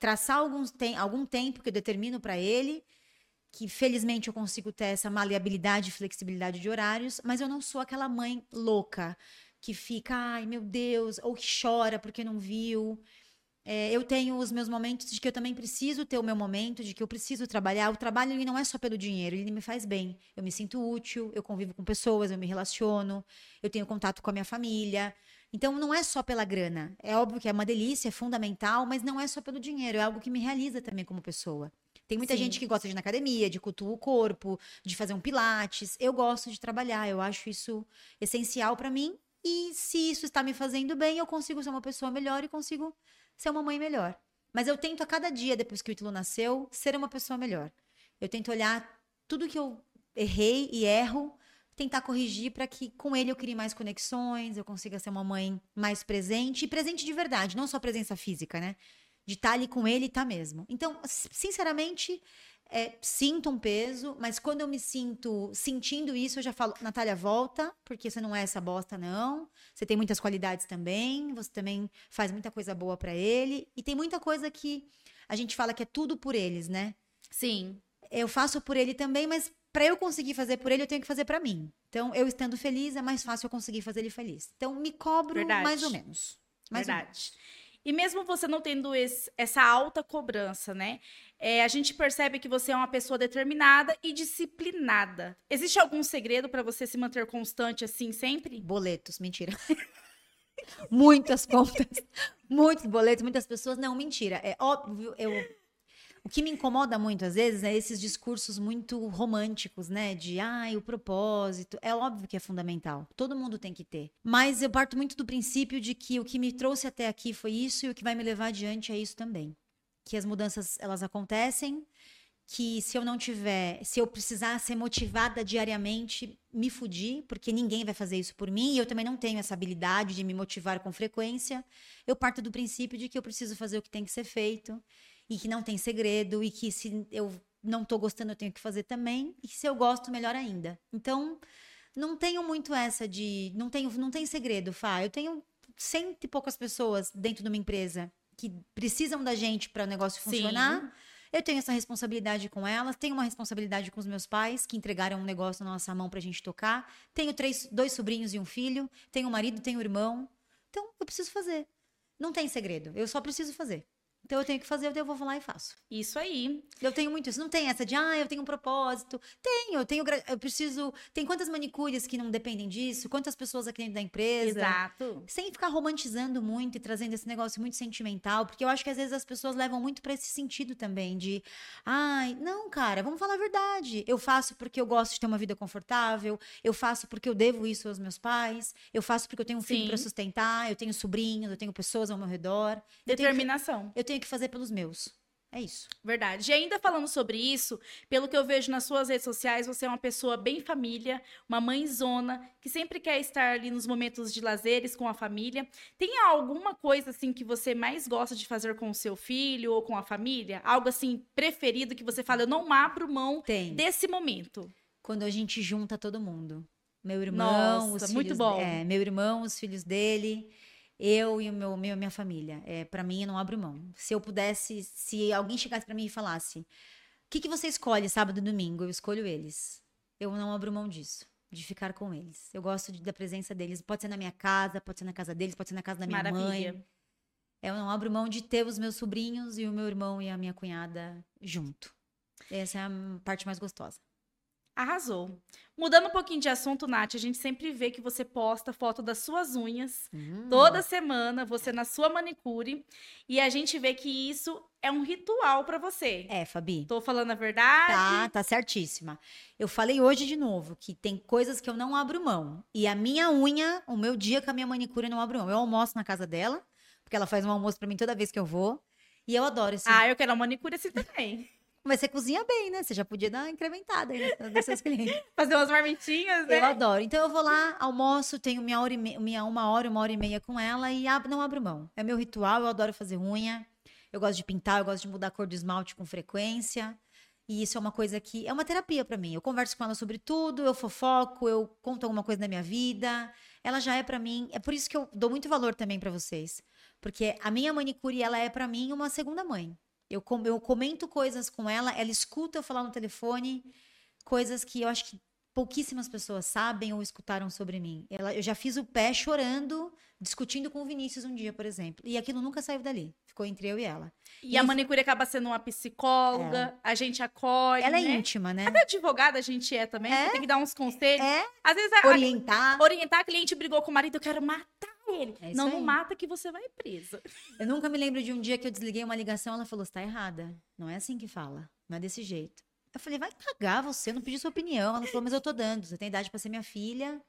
traçar alguns tem, algum tempo que eu determino para ele que felizmente eu consigo ter essa maleabilidade e flexibilidade de horários, mas eu não sou aquela mãe louca que fica, ai meu Deus, ou que chora porque não viu. É, eu tenho os meus momentos de que eu também preciso ter o meu momento, de que eu preciso trabalhar. O trabalho ele não é só pelo dinheiro, ele me faz bem. Eu me sinto útil, eu convivo com pessoas, eu me relaciono, eu tenho contato com a minha família. Então não é só pela grana. É óbvio que é uma delícia, é fundamental, mas não é só pelo dinheiro, é algo que me realiza também como pessoa. Tem muita Sim. gente que gosta de ir na academia, de cultuar o corpo, de fazer um pilates. Eu gosto de trabalhar, eu acho isso essencial para mim. E se isso está me fazendo bem, eu consigo ser uma pessoa melhor e consigo ser uma mãe melhor. Mas eu tento a cada dia, depois que o Ítalo nasceu, ser uma pessoa melhor. Eu tento olhar tudo que eu errei e erro, tentar corrigir para que com ele eu crie mais conexões, eu consiga ser uma mãe mais presente e presente de verdade, não só presença física, né? De estar tá ali com ele, tá mesmo. Então, sinceramente, é, sinto um peso, mas quando eu me sinto sentindo isso, eu já falo, Natália, volta, porque você não é essa bosta, não. Você tem muitas qualidades também, você também faz muita coisa boa para ele. E tem muita coisa que a gente fala que é tudo por eles, né? Sim. Eu faço por ele também, mas para eu conseguir fazer por ele, eu tenho que fazer para mim. Então, eu estando feliz, é mais fácil eu conseguir fazer ele feliz. Então, me cobro Verdade. mais ou menos. Mais Verdade. Ou menos. E mesmo você não tendo esse, essa alta cobrança, né? É, a gente percebe que você é uma pessoa determinada e disciplinada. Existe algum segredo para você se manter constante assim sempre? Boletos, mentira. Muitas contas, muitos boletos, muitas pessoas. Não, mentira. É óbvio, eu o que me incomoda muito, às vezes, é esses discursos muito românticos, né? De, ai, ah, o propósito. É óbvio que é fundamental. Todo mundo tem que ter. Mas eu parto muito do princípio de que o que me trouxe até aqui foi isso e o que vai me levar adiante é isso também. Que as mudanças, elas acontecem. Que se eu não tiver, se eu precisar ser motivada diariamente, me fudi, porque ninguém vai fazer isso por mim, e eu também não tenho essa habilidade de me motivar com frequência. Eu parto do princípio de que eu preciso fazer o que tem que ser feito e que não tem segredo e que se eu não tô gostando eu tenho que fazer também e se eu gosto melhor ainda. Então, não tenho muito essa de não tenho não tem segredo, Fá. Eu tenho cento e poucas pessoas dentro de uma empresa que precisam da gente para o negócio funcionar. Sim. Eu tenho essa responsabilidade com elas, tenho uma responsabilidade com os meus pais, que entregaram um negócio na nossa mão para a gente tocar. Tenho três, dois sobrinhos e um filho, tenho um marido, tenho um irmão. Então, eu preciso fazer. Não tem segredo, eu só preciso fazer. Então eu tenho que fazer, eu vou lá e faço. Isso aí. Eu tenho muito isso. Não tem essa de, ah, eu tenho um propósito. Tenho, eu tenho, eu preciso. Tem quantas manicures que não dependem disso? Quantas pessoas aqui dentro da empresa? Exato. Sem ficar romantizando muito e trazendo esse negócio muito sentimental, porque eu acho que às vezes as pessoas levam muito para esse sentido também, de, ai, não, cara, vamos falar a verdade. Eu faço porque eu gosto de ter uma vida confortável, eu faço porque eu devo isso aos meus pais, eu faço porque eu tenho um filho para sustentar, eu tenho sobrinhos, eu tenho pessoas ao meu redor. Determinação. Eu tenho eu tenho tenho que fazer pelos meus. É isso. Verdade. E ainda falando sobre isso, pelo que eu vejo nas suas redes sociais, você é uma pessoa bem família, uma mãezona, que sempre quer estar ali nos momentos de lazeres com a família. Tem alguma coisa assim que você mais gosta de fazer com o seu filho ou com a família? Algo assim preferido que você fala, eu não abro mão Tem. desse momento? Quando a gente junta todo mundo. Meu irmão, Nossa, os muito filhos, bom. É, meu irmão, os filhos dele eu e o meu, meu minha família. É, para mim, eu não abro mão. Se eu pudesse, se alguém chegasse para mim e falasse: "O que, que você escolhe sábado e domingo?", eu escolho eles. Eu não abro mão disso, de ficar com eles. Eu gosto de, da presença deles. Pode ser na minha casa, pode ser na casa deles, pode ser na casa da minha Maravilha. mãe. Eu não abro mão de ter os meus sobrinhos e o meu irmão e a minha cunhada junto. Essa é a parte mais gostosa. Arrasou. Mudando um pouquinho de assunto, Nath, a gente sempre vê que você posta foto das suas unhas hum. toda semana, você na sua manicure, e a gente vê que isso é um ritual para você. É, Fabi. Tô falando a verdade? Tá, tá certíssima. Eu falei hoje de novo que tem coisas que eu não abro mão. E a minha unha, o meu dia com a minha manicure eu não abro mão. Eu almoço na casa dela, porque ela faz um almoço para mim toda vez que eu vou. E eu adoro esse. Ah, eu quero uma manicure assim também. Mas você cozinha bem, né? Você já podia dar uma incrementada aí nos seus clientes. Fazer umas marmitinhas, né? Eu adoro. Então eu vou lá, almoço, tenho minha, hora e me... minha uma hora, uma hora e meia com ela e ab... não abro mão. É meu ritual, eu adoro fazer unha. Eu gosto de pintar, eu gosto de mudar a cor do esmalte com frequência. E isso é uma coisa que é uma terapia para mim. Eu converso com ela sobre tudo, eu fofoco, eu conto alguma coisa da minha vida. Ela já é para mim. É por isso que eu dou muito valor também para vocês, porque a minha manicure ela é para mim uma segunda mãe. Eu, eu comento coisas com ela, ela escuta eu falar no telefone, coisas que eu acho que pouquíssimas pessoas sabem ou escutaram sobre mim. Ela, eu já fiz o pé chorando, discutindo com o Vinícius um dia, por exemplo. E aquilo nunca saiu dali. Ficou entre eu e ela. E, e a manicure acaba sendo uma psicóloga, é. a gente acolhe. Ela é né? íntima, né? Até advogada a gente é também. É. tem que dar uns conselhos. É. Às vezes a, orientar. A, orientar a cliente brigou com o marido, eu quero matar ele. É não, não mata que você vai presa. Eu nunca me lembro de um dia que eu desliguei uma ligação, ela falou: "Você tá errada. Não é assim que fala. Não é desse jeito." Eu falei: "Vai cagar você, não pedi sua opinião." Ela falou: "Mas eu tô dando. Você tem idade para ser minha filha."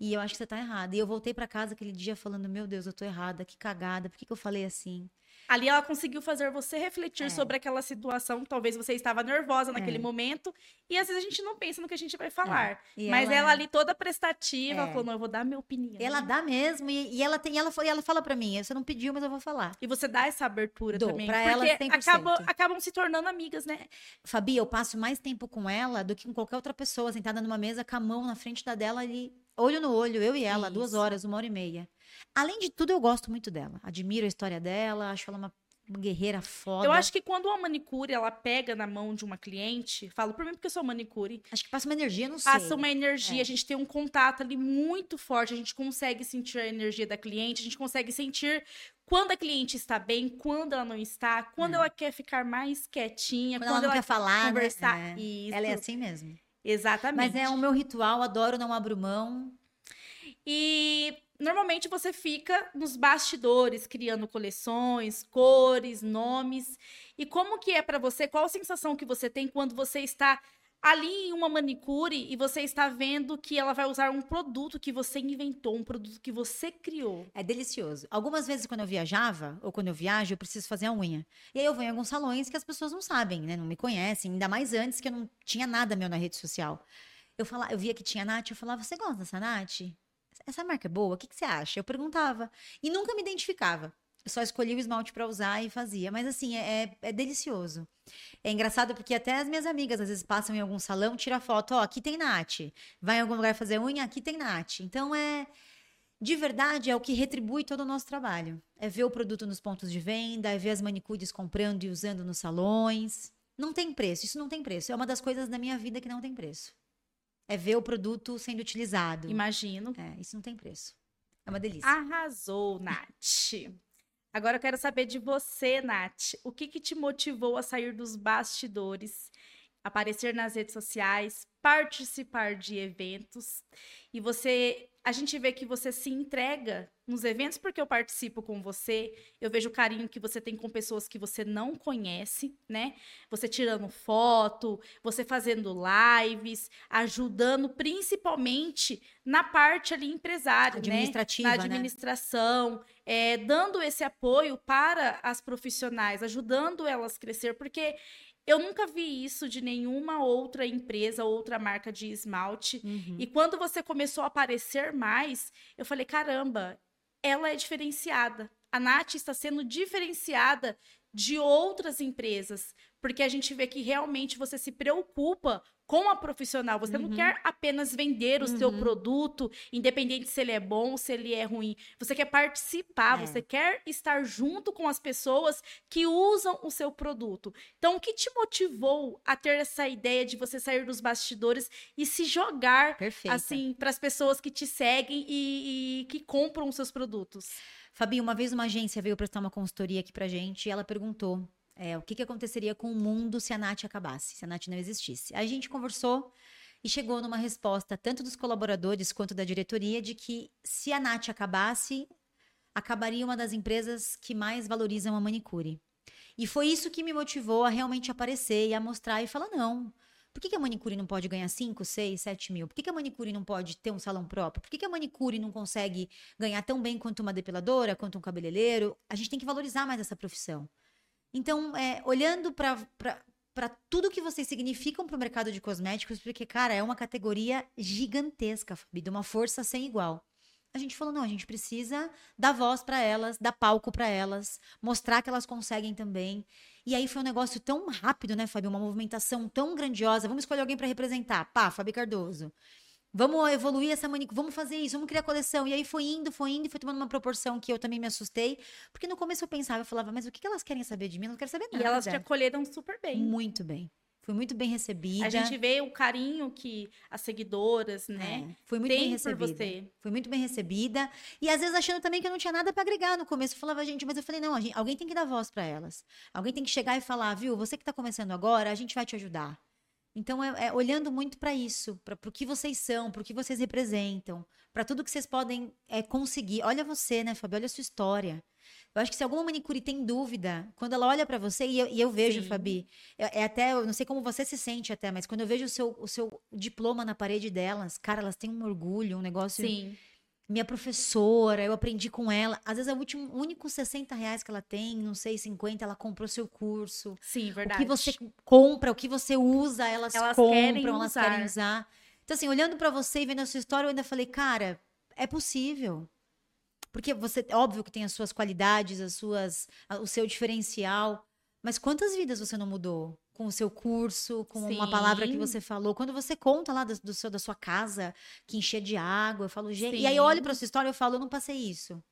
E eu acho que você tá errada. E eu voltei para casa aquele dia falando: Meu Deus, eu tô errada, que cagada, por que, que eu falei assim? Ali ela conseguiu fazer você refletir é. sobre aquela situação. Talvez você estava nervosa naquele é. momento. E às vezes a gente não pensa no que a gente vai falar. É. Mas ela... ela... ali toda prestativa, é. falou: não, eu vou dar minha opinião. Ela dá mesmo. E, e ela tem, ela, e ela fala para mim: você não pediu, mas eu vou falar. E você dá essa abertura Dou, também. Pra ela, acabam, acabam se tornando amigas, né? Fabi, eu passo mais tempo com ela do que com qualquer outra pessoa, sentada numa mesa com a mão na frente da dela ali, olho no olho, eu e ela, Isso. duas horas, uma hora e meia. Além de tudo, eu gosto muito dela. Admiro a história dela, acho ela uma guerreira foda. Eu acho que quando uma manicure ela pega na mão de uma cliente, falo por mim porque eu sou manicure. Acho que passa uma energia, não sei. Passa uma energia, é. a gente tem um contato ali muito forte, a gente consegue sentir a energia da cliente, a gente consegue sentir quando a cliente está bem, quando ela não está, quando é. ela quer ficar mais quietinha, quando, quando ela, ela quer falar, né? conversar. Né? Ela é assim mesmo. Exatamente. Mas é o meu ritual, adoro, não abro mão. E normalmente você fica nos bastidores, criando coleções, cores, nomes. E como que é para você? Qual a sensação que você tem quando você está ali em uma manicure e você está vendo que ela vai usar um produto que você inventou, um produto que você criou. É delicioso. Algumas vezes quando eu viajava, ou quando eu viajo, eu preciso fazer a unha. E aí eu vou em alguns salões que as pessoas não sabem, né? Não me conhecem, ainda mais antes que eu não tinha nada meu na rede social. Eu falava, eu via que tinha Nath, eu falava, você gosta dessa Nath? Essa marca é boa? O que, que você acha? Eu perguntava. E nunca me identificava. Eu só escolhi o esmalte para usar e fazia. Mas assim, é, é, é, delicioso. É engraçado porque até as minhas amigas às vezes passam em algum salão, tira foto, ó, aqui tem Nath. Vai em algum lugar fazer unha, aqui tem Nath. Então é de verdade é o que retribui todo o nosso trabalho. É ver o produto nos pontos de venda, é ver as manicures comprando e usando nos salões. Não tem preço, isso não tem preço. É uma das coisas da minha vida que não tem preço é ver o produto sendo utilizado. Imagino. É, isso não tem preço. É uma delícia. Arrasou, Nath. Agora eu quero saber de você, Nath. O que, que te motivou a sair dos bastidores, aparecer nas redes sociais, participar de eventos? E você a gente vê que você se entrega nos eventos porque eu participo com você, eu vejo o carinho que você tem com pessoas que você não conhece, né? Você tirando foto, você fazendo lives, ajudando principalmente na parte ali empresária, né? administrativa, né? Na administração, né? é, dando esse apoio para as profissionais, ajudando elas a crescer, porque eu nunca vi isso de nenhuma outra empresa, outra marca de esmalte. Uhum. E quando você começou a aparecer mais, eu falei: caramba, ela é diferenciada. A Nath está sendo diferenciada de outras empresas, porque a gente vê que realmente você se preocupa com a profissional. Você uhum. não quer apenas vender o uhum. seu produto, independente se ele é bom, se ele é ruim. Você quer participar, é. você quer estar junto com as pessoas que usam o seu produto. Então, o que te motivou a ter essa ideia de você sair dos bastidores e se jogar Perfeita. assim para as pessoas que te seguem e, e que compram os seus produtos? Fabi, uma vez uma agência veio prestar uma consultoria aqui pra gente e ela perguntou é, o que, que aconteceria com o mundo se a Nath acabasse, se a Nath não existisse. A gente conversou e chegou numa resposta tanto dos colaboradores quanto da diretoria de que se a Nath acabasse, acabaria uma das empresas que mais valorizam a manicure. E foi isso que me motivou a realmente aparecer e a mostrar e falar: não. Por que, que a manicure não pode ganhar 5, 6, 7 mil? Por que, que a manicure não pode ter um salão próprio? Por que, que a manicure não consegue ganhar tão bem quanto uma depiladora, quanto um cabeleireiro? A gente tem que valorizar mais essa profissão. Então, é, olhando para tudo que vocês significam para o mercado de cosméticos, porque, cara, é uma categoria gigantesca, Fabi, de uma força sem igual. A gente falou, não, a gente precisa dar voz para elas, dar palco para elas, mostrar que elas conseguem também. E aí foi um negócio tão rápido, né, Fabi? Uma movimentação tão grandiosa. Vamos escolher alguém para representar. Pá, Fabi Cardoso. Vamos evoluir essa manicure, vamos fazer isso, vamos criar coleção. E aí foi indo, foi indo, e foi tomando uma proporção que eu também me assustei. Porque no começo eu pensava, eu falava, mas o que elas querem saber de mim? Eu não quero saber nada. E elas te acolheram super bem. Muito bem. Fui muito bem recebida. A gente vê o carinho que as seguidoras, né? É, fui muito bem recebida. Você. Fui muito bem recebida. E às vezes achando também que eu não tinha nada para agregar no começo. Eu falava, gente, mas eu falei, não, gente, alguém tem que dar voz para elas. Alguém tem que chegar e falar, viu, você que tá começando agora, a gente vai te ajudar. Então, é, é olhando muito para isso, para o que vocês são, para o que vocês representam, para tudo que vocês podem é, conseguir. Olha você, né, Fabi? Olha a sua história. Eu acho que se alguma manicure tem dúvida, quando ela olha para você, e eu, e eu vejo, Sim. Fabi, é, é, até, eu não sei como você se sente até, mas quando eu vejo o seu, o seu diploma na parede delas, cara, elas têm um orgulho, um negócio. Sim minha professora, eu aprendi com ela. Às vezes é o último, único 60 reais que ela tem, não sei, 50, ela comprou seu curso. Sim, verdade. O que você compra, o que você usa, elas, elas compram, querem elas usar. querem usar. Então, assim, olhando para você e vendo a sua história, eu ainda falei, cara, é possível. Porque você, óbvio que tem as suas qualidades, as suas, o seu diferencial, mas quantas vidas você não mudou? Com o seu curso, com Sim. uma palavra que você falou. Quando você conta lá do, do seu, da sua casa que enchia de água, eu falo, gente. E aí eu olho para sua história e eu falo, eu não passei isso.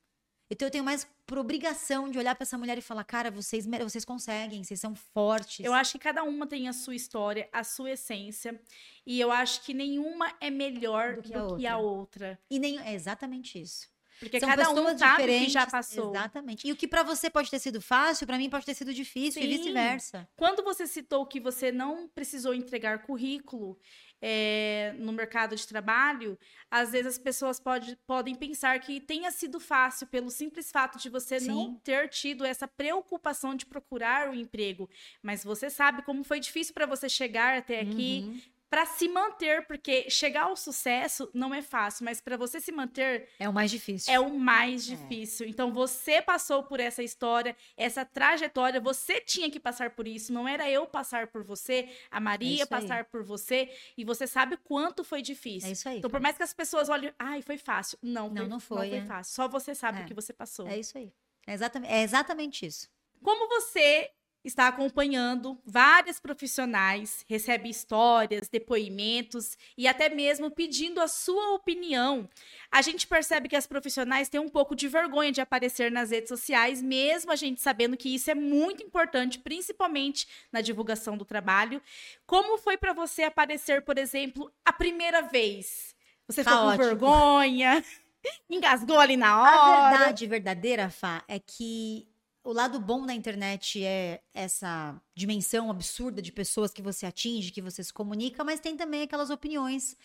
Então eu tenho mais por obrigação de olhar para essa mulher e falar, cara, vocês, vocês conseguem, vocês são fortes. Eu acho que cada uma tem a sua história, a sua essência. E eu acho que nenhuma é melhor do que, do a, outra. Que a outra. E nem é exatamente isso. Porque São cada um sabe que já passou. Exatamente. E o que para você pode ter sido fácil, para mim pode ter sido difícil Sim. e vice-versa. Quando você citou que você não precisou entregar currículo é, no mercado de trabalho, às vezes as pessoas pode, podem pensar que tenha sido fácil pelo simples fato de você Sim. não ter tido essa preocupação de procurar o emprego. Mas você sabe como foi difícil para você chegar até aqui, uhum para se manter, porque chegar ao sucesso não é fácil, mas para você se manter é o mais difícil. É o mais é. difícil. É. Então você passou por essa história, essa trajetória, você tinha que passar por isso, não era eu passar por você, a Maria é passar por você, e você sabe quanto foi difícil. É isso aí. Então por mais que as pessoas olhem, ai, foi fácil. Não, não, foi, não foi, não foi é. fácil. Só você sabe o é. que você passou. É isso aí. É exatamente, é exatamente isso. Como você está acompanhando várias profissionais, recebe histórias, depoimentos e até mesmo pedindo a sua opinião. A gente percebe que as profissionais têm um pouco de vergonha de aparecer nas redes sociais, mesmo a gente sabendo que isso é muito importante, principalmente na divulgação do trabalho. Como foi para você aparecer, por exemplo, a primeira vez? Você tá ficou com vergonha? Engasgou ali na hora? A verdade verdadeira, Fá, é que o lado bom da internet é essa dimensão absurda de pessoas que você atinge, que você se comunica, mas tem também aquelas opiniões.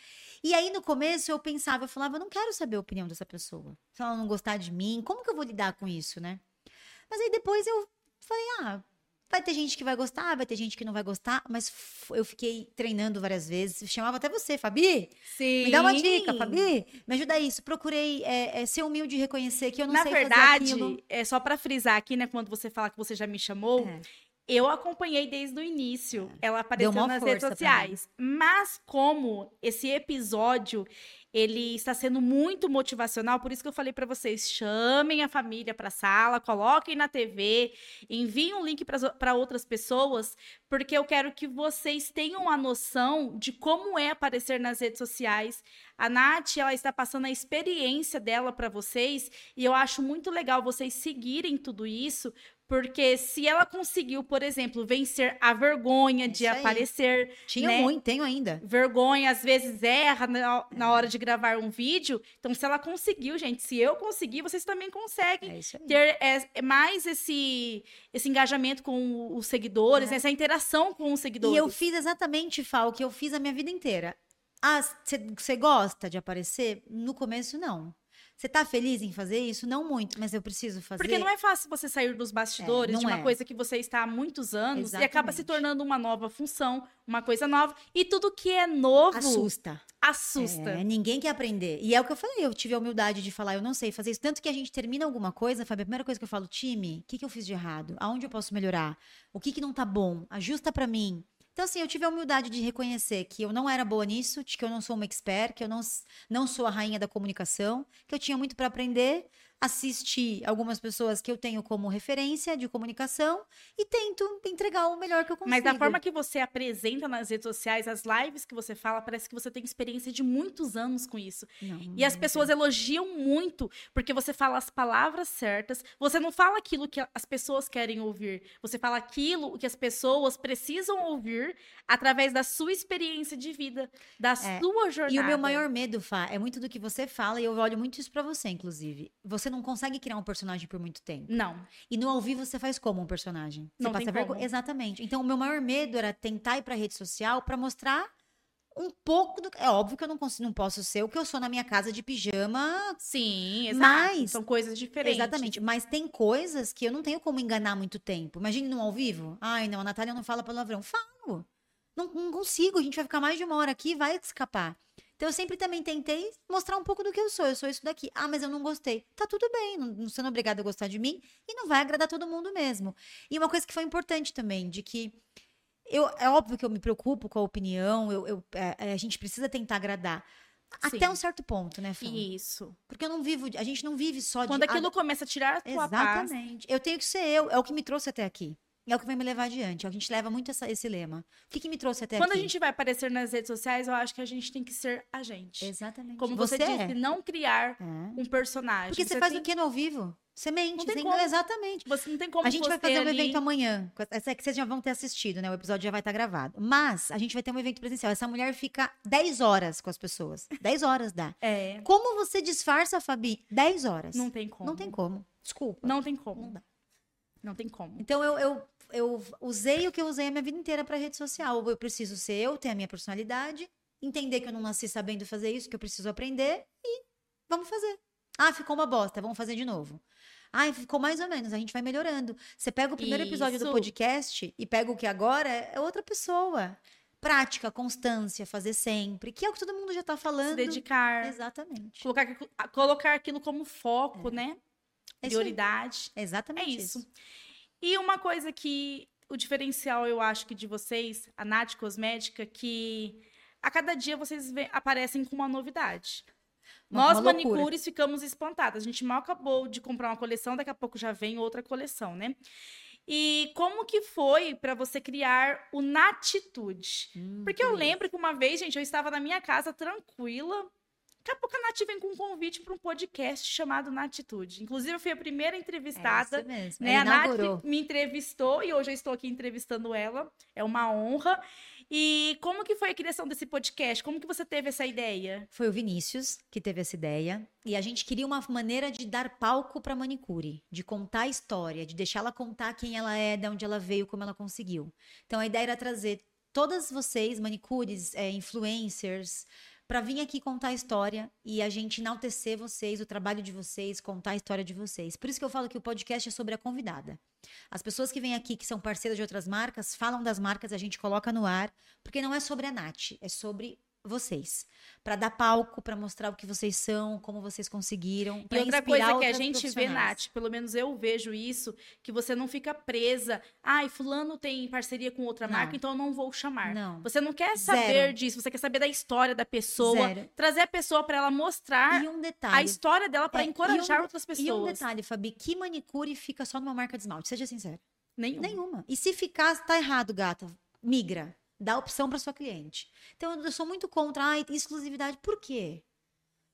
E aí, no começo, eu pensava, eu falava, eu não quero saber a opinião dessa pessoa. Se ela não gostar de mim, como que eu vou lidar com isso, né? Mas aí depois eu falei, ah, Vai ter gente que vai gostar, vai ter gente que não vai gostar, mas eu fiquei treinando várias vezes. Chamava até você, Fabi. Sim. Me dá uma dica, Fabi. Me ajuda isso. Procurei é, é, ser humilde e reconhecer que eu não Na sei verdade, fazer aquilo. é só para frisar aqui, né? Quando você fala que você já me chamou, é. Eu acompanhei desde o início. É. Ela apareceu nas redes sociais. Mas como esse episódio ele está sendo muito motivacional, por isso que eu falei para vocês, chamem a família para a sala, coloquem na TV, enviem um link para outras pessoas, porque eu quero que vocês tenham a noção de como é aparecer nas redes sociais. A Nath, ela está passando a experiência dela para vocês, e eu acho muito legal vocês seguirem tudo isso, porque se ela conseguiu, por exemplo, vencer a vergonha de aparecer. Tinha né? muito, tenho ainda. Vergonha, às vezes erra na, na, hora de gravar um vídeo. Então, se ela conseguiu, gente, se eu conseguir, vocês também conseguem é ter é, é, mais esse, esse engajamento com os seguidores, é. essa interação com os seguidores. E eu fiz exatamente, Fal, o que eu fiz a minha vida inteira Ah, você gosta de aparecer? No começo, não. Você tá feliz em fazer isso? Não muito, mas eu preciso fazer. Porque não é fácil você sair dos bastidores é, de uma é. coisa que você está há muitos anos Exatamente. e acaba se tornando uma nova função, uma coisa nova. E tudo que é novo. Assusta. Assusta. É, ninguém quer aprender. E é o que eu falei, eu tive a humildade de falar, eu não sei fazer isso. Tanto que a gente termina alguma coisa, Fábio, a primeira coisa que eu falo, time, o que, que eu fiz de errado? Aonde eu posso melhorar? O que, que não tá bom? Ajusta para mim. Então, assim, eu tive a humildade de reconhecer que eu não era boa nisso, de que eu não sou uma expert, que eu não, não sou a rainha da comunicação, que eu tinha muito para aprender, assisti algumas pessoas que eu tenho como referência de comunicação e tento entregar o melhor que eu consigo. Mas da forma que você apresenta nas redes sociais, as lives que você fala, parece que você tem experiência de muitos anos com isso. Não, e as pessoas é. elogiam muito, porque você fala as palavras certas, você não fala aquilo que as pessoas querem ouvir, você fala aquilo que as pessoas precisam ouvir através da sua experiência de vida, da é. sua jornada. E o meu maior medo, Fá, é muito do que você fala, e eu olho muito isso para você, inclusive. Você não consegue criar um personagem por muito tempo. Não. E no ao vivo você faz como um personagem? Você não passa vergonha? Exatamente. Então, o meu maior medo era tentar ir pra rede social para mostrar um pouco do. É óbvio que eu não consigo, não posso ser o que eu sou na minha casa de pijama. Sim, exato. Mas, São coisas diferentes. Exatamente. Mas tem coisas que eu não tenho como enganar muito tempo. Imagine no ao vivo. Ai, não, a Natália não fala palavrão. Falo. Não, não consigo, a gente vai ficar mais de uma hora aqui vai escapar. Então eu sempre também tentei mostrar um pouco do que eu sou. Eu sou isso daqui. Ah, mas eu não gostei. Tá tudo bem, não, não sendo obrigada a gostar de mim e não vai agradar todo mundo mesmo. E uma coisa que foi importante também, de que eu, é óbvio que eu me preocupo com a opinião, eu, eu é, é a gente precisa tentar agradar. Sim. Até um certo ponto, né, Fã? Isso. Porque eu não vivo, a gente não vive só Quando de... Quando aquilo ah, começa a tirar a tua Exatamente. Paz. Eu tenho que ser eu, é o que me trouxe até aqui. É o que vai me levar adiante. A gente leva muito essa, esse lema. O que, que me trouxe até Quando aqui? a gente vai aparecer nas redes sociais, eu acho que a gente tem que ser a gente. Exatamente. Como você, você disse, é. não criar é. um personagem. Porque você, você faz tem... o que no ao vivo? Você mente. Não tem como. Exatamente. Você não tem como A gente vai fazer um ali... evento amanhã. Essa é que vocês já vão ter assistido, né? O episódio já vai estar gravado. Mas a gente vai ter um evento presencial. Essa mulher fica 10 horas com as pessoas. 10 horas dá. É. Como você disfarça, Fabi? 10 horas. Não tem como. Não tem como. Desculpa. Não tem como. Não dá. Não tem como. Então eu, eu eu usei o que eu usei a minha vida inteira para rede social. Eu preciso ser eu, ter a minha personalidade, entender que eu não nasci sabendo fazer isso, que eu preciso aprender e vamos fazer. Ah, ficou uma bosta, vamos fazer de novo. Ah, ficou mais ou menos, a gente vai melhorando. Você pega o primeiro isso. episódio do podcast e pega o que agora é outra pessoa. Prática, constância, fazer sempre, que é o que todo mundo já tá falando. Se dedicar. Exatamente. Colocar, colocar aquilo como foco, é. né? É Prioridade. É exatamente é isso. isso. E uma coisa que o diferencial, eu acho que de vocês, a Nath Cosmética, que a cada dia vocês aparecem com uma novidade. Uma, Nós, manicures, ficamos espantadas. A gente mal acabou de comprar uma coleção, daqui a pouco já vem outra coleção, né? E como que foi para você criar o Natitude? Hum, Porque eu lembro que uma vez, gente, eu estava na minha casa tranquila, Daqui a pouco a Nath vem com um convite para um podcast chamado Natitude. Inclusive, eu fui a primeira entrevistada. É mesmo. Né? A Nath me entrevistou e hoje eu estou aqui entrevistando ela. É uma honra. E como que foi a criação desse podcast? Como que você teve essa ideia? Foi o Vinícius que teve essa ideia. E a gente queria uma maneira de dar palco para manicure, de contar a história, de deixar ela contar quem ela é, de onde ela veio, como ela conseguiu. Então a ideia era trazer todas vocês, manicures, é, influencers, para vir aqui contar a história e a gente enaltecer vocês, o trabalho de vocês, contar a história de vocês. Por isso que eu falo que o podcast é sobre a convidada. As pessoas que vêm aqui, que são parceiras de outras marcas, falam das marcas, a gente coloca no ar, porque não é sobre a Nath, é sobre vocês, para dar palco, para mostrar o que vocês são, como vocês conseguiram. E outra coisa que a gente vê, Nath, pelo menos eu vejo isso, que você não fica presa. Ai, fulano tem parceria com outra não. marca, então eu não vou chamar. Não. Você não quer saber Zero. disso, você quer saber da história da pessoa, Zero. trazer a pessoa para ela mostrar um a história dela para é, encorajar um, outras pessoas. E um detalhe, Fabi, que manicure fica só numa marca de esmalte? Seja sincero. Nenhuma. Nenhuma. E se ficar, tá errado, gata. Migra dá opção para sua cliente. Então eu sou muito contra exclusividade. Por quê?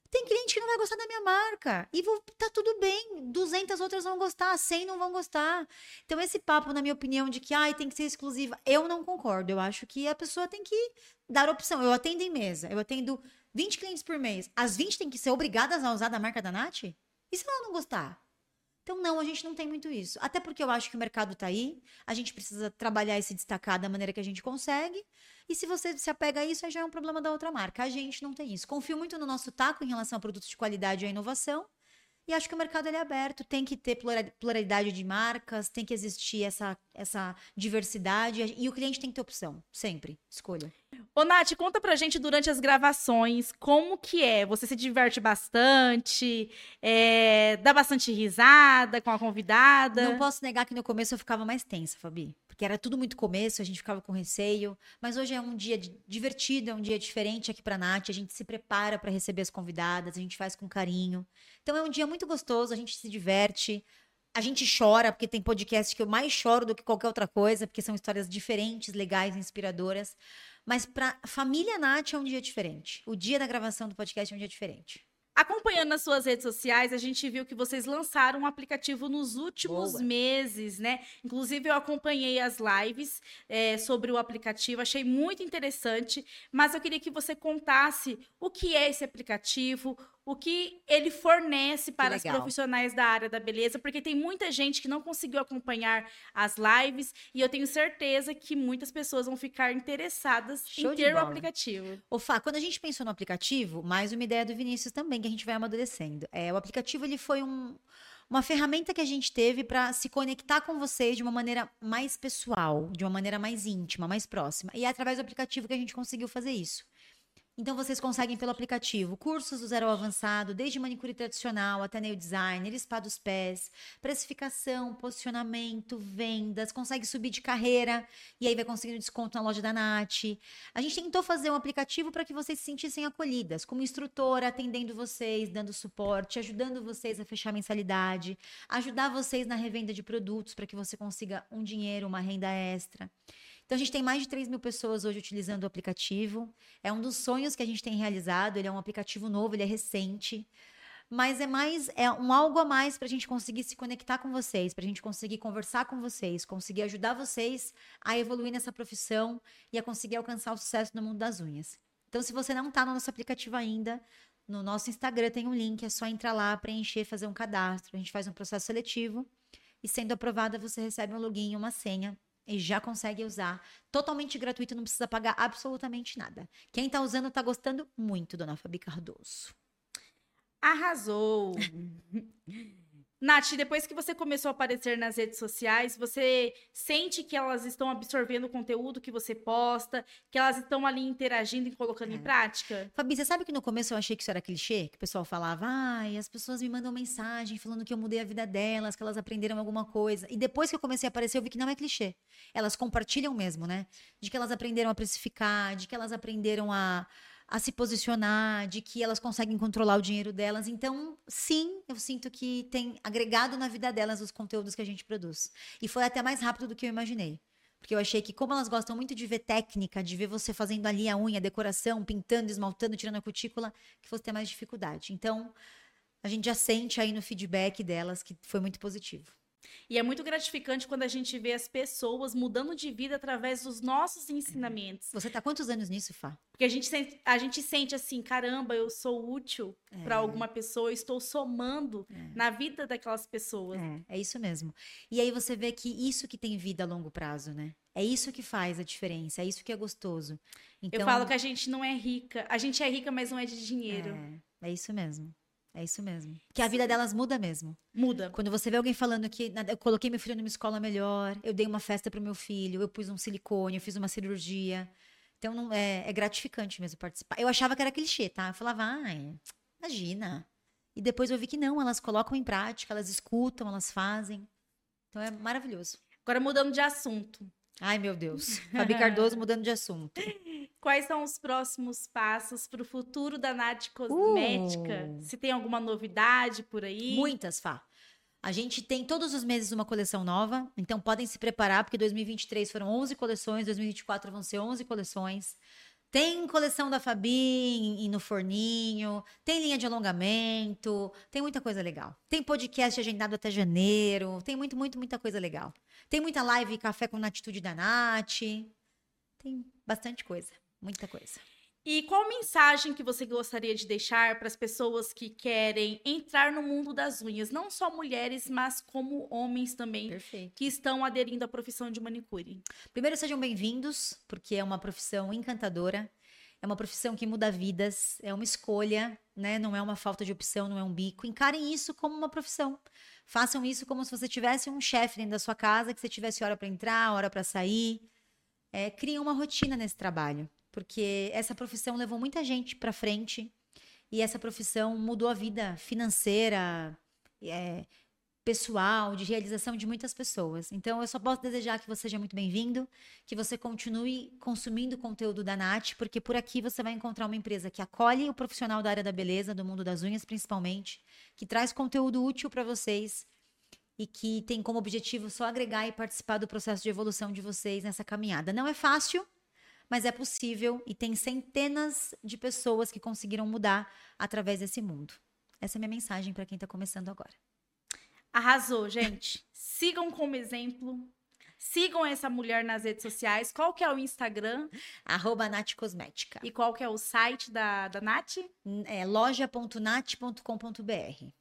Tem cliente que não vai gostar da minha marca. E vou, tá tudo bem. 200 outras vão gostar, 100 não vão gostar. Então, esse papo, na minha opinião, de que ai, tem que ser exclusiva, eu não concordo. Eu acho que a pessoa tem que dar opção. Eu atendo em mesa. Eu atendo 20 clientes por mês. As 20 têm que ser obrigadas a usar da marca da Nath? E se ela não gostar? Então, não, a gente não tem muito isso. Até porque eu acho que o mercado está aí, a gente precisa trabalhar e se destacar da maneira que a gente consegue. E se você se apega a isso, aí já é um problema da outra marca. A gente não tem isso. Confio muito no nosso taco em relação a produtos de qualidade e a inovação. E acho que o mercado ele é aberto, tem que ter pluralidade de marcas, tem que existir essa, essa diversidade e o cliente tem que ter opção, sempre, escolha. Ô, Nath, conta pra gente durante as gravações como que é. Você se diverte bastante, é, dá bastante risada com a convidada? Não posso negar que no começo eu ficava mais tensa, Fabi porque era tudo muito começo, a gente ficava com receio. Mas hoje é um dia divertido, é um dia diferente aqui para Nath. A gente se prepara para receber as convidadas, a gente faz com carinho. Então é um dia muito gostoso, a gente se diverte. A gente chora, porque tem podcast que eu mais choro do que qualquer outra coisa, porque são histórias diferentes, legais, inspiradoras. Mas para família Nath é um dia diferente. O dia da gravação do podcast é um dia diferente. Acompanhando nas suas redes sociais, a gente viu que vocês lançaram um aplicativo nos últimos Boa. meses, né? Inclusive, eu acompanhei as lives é, sobre o aplicativo, achei muito interessante, mas eu queria que você contasse o que é esse aplicativo, o que ele fornece para os profissionais da área da beleza, porque tem muita gente que não conseguiu acompanhar as lives e eu tenho certeza que muitas pessoas vão ficar interessadas Show em ter o aplicativo. O Fá, quando a gente pensou no aplicativo, mais uma ideia do Vinícius também que a gente vai amadurecendo. É, o aplicativo ele foi um uma ferramenta que a gente teve para se conectar com vocês de uma maneira mais pessoal, de uma maneira mais íntima, mais próxima. E é através do aplicativo que a gente conseguiu fazer isso. Então vocês conseguem pelo aplicativo cursos do zero ao avançado, desde manicure tradicional até nail designer, spa dos pés, precificação, posicionamento, vendas, consegue subir de carreira e aí vai conseguindo desconto na loja da Nath. A gente tentou fazer um aplicativo para que vocês se sentissem acolhidas, como instrutora, atendendo vocês, dando suporte, ajudando vocês a fechar a mensalidade, ajudar vocês na revenda de produtos para que você consiga um dinheiro, uma renda extra. Então, a gente tem mais de 3 mil pessoas hoje utilizando o aplicativo. É um dos sonhos que a gente tem realizado. Ele é um aplicativo novo, ele é recente. Mas é mais, é um algo a mais para a gente conseguir se conectar com vocês, para a gente conseguir conversar com vocês, conseguir ajudar vocês a evoluir nessa profissão e a conseguir alcançar o sucesso no mundo das unhas. Então, se você não está no nosso aplicativo ainda, no nosso Instagram tem um link, é só entrar lá, preencher, fazer um cadastro. A gente faz um processo seletivo e, sendo aprovada, você recebe um login e uma senha e já consegue usar totalmente gratuito, não precisa pagar absolutamente nada. Quem está usando está gostando muito, dona Fabi Cardoso. Arrasou! Nath, depois que você começou a aparecer nas redes sociais, você sente que elas estão absorvendo o conteúdo que você posta, que elas estão ali interagindo e colocando é. em prática? Fabi, você sabe que no começo eu achei que isso era clichê? Que o pessoal falava, ai, as pessoas me mandam mensagem falando que eu mudei a vida delas, que elas aprenderam alguma coisa. E depois que eu comecei a aparecer, eu vi que não é clichê. Elas compartilham mesmo, né? De que elas aprenderam a precificar, de que elas aprenderam a a se posicionar, de que elas conseguem controlar o dinheiro delas. Então, sim, eu sinto que tem agregado na vida delas os conteúdos que a gente produz. E foi até mais rápido do que eu imaginei. Porque eu achei que, como elas gostam muito de ver técnica, de ver você fazendo ali a unha, a decoração, pintando, esmaltando, tirando a cutícula, que fosse ter mais dificuldade. Então, a gente já sente aí no feedback delas que foi muito positivo. E é muito gratificante quando a gente vê as pessoas mudando de vida através dos nossos ensinamentos. Você tá quantos anos nisso, Fá? Porque a gente sente, a gente sente assim, caramba, eu sou útil é. para alguma pessoa, estou somando é. na vida daquelas pessoas. É, é isso mesmo. E aí você vê que isso que tem vida a longo prazo, né? É isso que faz a diferença, é isso que é gostoso. Então, eu falo que a gente não é rica. A gente é rica, mas não é de dinheiro. É, é isso mesmo. É isso mesmo. Que a vida delas muda mesmo. Muda. Quando você vê alguém falando que eu coloquei meu filho numa escola melhor, eu dei uma festa pro meu filho, eu pus um silicone, eu fiz uma cirurgia. Então não, é, é gratificante mesmo participar. Eu achava que era clichê, tá? Eu falava, ai, imagina. E depois eu vi que não, elas colocam em prática, elas escutam, elas fazem. Então é maravilhoso. Agora mudando de assunto. Ai, meu Deus. Fabi Cardoso mudando de assunto. Quais são os próximos passos para o futuro da Nath Cosmética? Uh. Se tem alguma novidade por aí? Muitas, Fá. A gente tem todos os meses uma coleção nova, então podem se preparar, porque 2023 foram 11 coleções, 2024 vão ser 11 coleções. Tem coleção da Fabi no forninho, tem linha de alongamento, tem muita coisa legal. Tem podcast agendado até janeiro, tem muito, muito, muita coisa legal. Tem muita live café com na atitude da Nath. Tem bastante coisa, muita coisa. E qual mensagem que você gostaria de deixar para as pessoas que querem entrar no mundo das unhas? Não só mulheres, mas como homens também, Perfeito. que estão aderindo à profissão de manicure. Primeiro, sejam bem-vindos, porque é uma profissão encantadora. É uma profissão que muda vidas, é uma escolha, né? Não é uma falta de opção, não é um bico. Encarem isso como uma profissão. Façam isso como se você tivesse um chefe dentro da sua casa, que você tivesse hora para entrar, hora para sair. É, criem uma rotina nesse trabalho porque essa profissão levou muita gente para frente e essa profissão mudou a vida financeira, é, pessoal, de realização de muitas pessoas. Então, eu só posso desejar que você seja muito bem-vindo, que você continue consumindo conteúdo da Nath, porque por aqui você vai encontrar uma empresa que acolhe o profissional da área da beleza, do mundo das unhas principalmente, que traz conteúdo útil para vocês e que tem como objetivo só agregar e participar do processo de evolução de vocês nessa caminhada. Não é fácil, mas é possível e tem centenas de pessoas que conseguiram mudar através desse mundo. Essa é a minha mensagem para quem está começando agora. Arrasou, gente. Sigam como exemplo. Sigam essa mulher nas redes sociais. Qual que é o Instagram? Arroba Nath Cosmética. E qual que é o site da, da Nath? É loja.nat.com.br.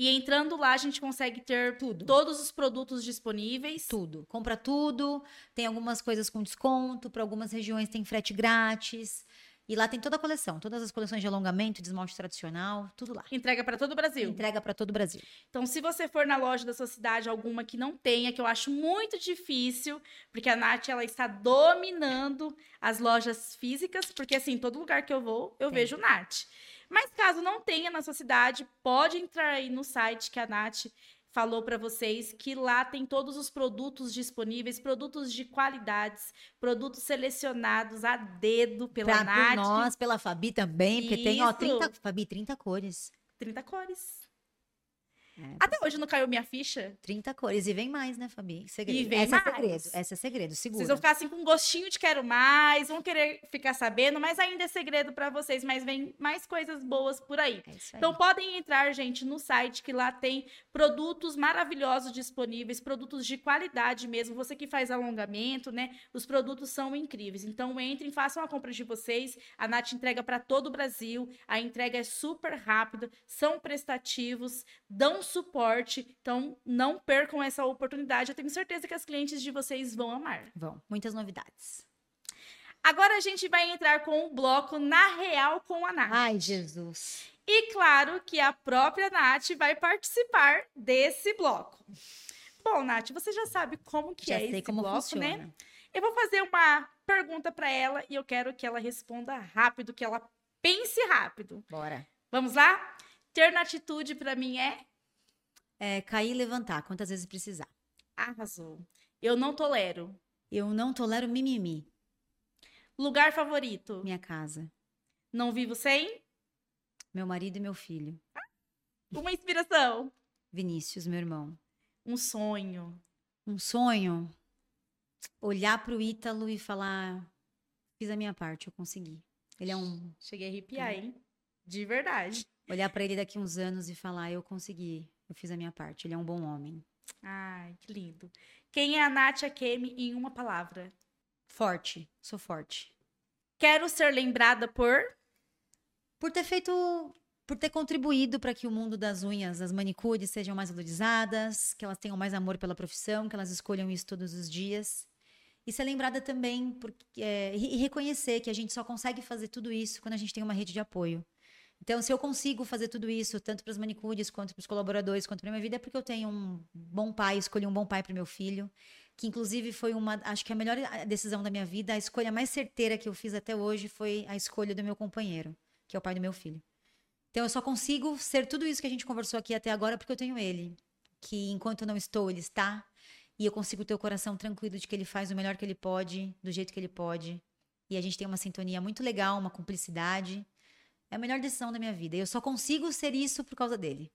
E entrando lá, a gente consegue ter tudo. todos os produtos disponíveis. Tudo. Compra tudo. Tem algumas coisas com desconto. Para algumas regiões tem frete grátis. E lá tem toda a coleção, todas as coleções de alongamento, de esmalte tradicional, tudo lá. Entrega para todo o Brasil. Entrega para todo o Brasil. Então, se você for na loja da sua cidade, alguma que não tenha, que eu acho muito difícil, porque a Nath ela está dominando as lojas físicas, porque assim, todo lugar que eu vou, eu Tem. vejo Nath. Mas caso não tenha na sua cidade, pode entrar aí no site que a Nath falou para vocês que lá tem todos os produtos disponíveis, produtos de qualidades, produtos selecionados a dedo pela Pra, Nath. por nós, pela Fabi também, porque tem, ó, Isso. 30, Fabi, 30 cores. 30 cores. É, Até hoje não caiu minha ficha. 30 cores. E vem mais, né, Fabi? Segredo. E vem Essa é mais. segredo. Essa é segredo, segura. Vocês vão ficar assim com um gostinho de quero mais, vão querer ficar sabendo, mas ainda é segredo pra vocês, mas vem mais coisas boas por aí. É isso aí. Então podem entrar, gente, no site que lá tem produtos maravilhosos disponíveis, produtos de qualidade mesmo. Você que faz alongamento, né? Os produtos são incríveis. Então entrem, façam a compra de vocês. A Nath entrega para todo o Brasil. A entrega é super rápida, são prestativos, dão suporte. Então não percam essa oportunidade. Eu tenho certeza que as clientes de vocês vão amar. Vão. Muitas novidades. Agora a gente vai entrar com o bloco Na Real com a Nath. Ai, Jesus. E claro que a própria Nath vai participar desse bloco. Bom, Nath, você já sabe como que Já é sei esse como bloco, funciona. né? Eu vou fazer uma pergunta para ela e eu quero que ela responda rápido, que ela pense rápido. Bora. Vamos lá? Ter na atitude para mim é É, cair e levantar, quantas vezes precisar. arrasou. Eu não tolero. Eu não tolero mimimi. Lugar favorito? Minha casa. Não vivo sem? Meu marido e meu filho. Uma inspiração. Vinícius, meu irmão. Um sonho. Um sonho. Olhar pro Ítalo e falar: fiz a minha parte, eu consegui. Ele é um. Cheguei a arrepiar, hein? De verdade. Olhar pra ele daqui uns anos e falar: eu consegui, eu fiz a minha parte. Ele é um bom homem. Ai, que lindo. Quem é a Nath Akemi em uma palavra? Forte, sou forte. Quero ser lembrada por. Por ter feito. Por ter contribuído para que o mundo das unhas, as manicures, sejam mais valorizadas, que elas tenham mais amor pela profissão, que elas escolham isso todos os dias. E ser lembrada também porque, é, e reconhecer que a gente só consegue fazer tudo isso quando a gente tem uma rede de apoio. Então, se eu consigo fazer tudo isso, tanto para as manicures, quanto para os colaboradores, quanto para minha vida, é porque eu tenho um bom pai, escolhi um bom pai para meu filho, que inclusive foi uma, acho que a melhor decisão da minha vida, a escolha mais certeira que eu fiz até hoje foi a escolha do meu companheiro, que é o pai do meu filho. Então, eu só consigo ser tudo isso que a gente conversou aqui até agora porque eu tenho ele, que enquanto eu não estou, ele está, e eu consigo ter o coração tranquilo de que ele faz o melhor que ele pode, do jeito que ele pode. E a gente tem uma sintonia muito legal, uma cumplicidade. É a melhor decisão da minha vida. E eu só consigo ser isso por causa dele.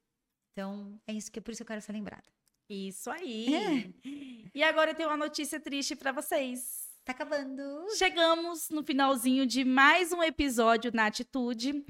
Então, é isso que é por isso que eu quero ser lembrada. Isso aí. E agora eu tenho uma notícia triste para vocês. Tá acabando. Chegamos no finalzinho de mais um episódio na Atitude.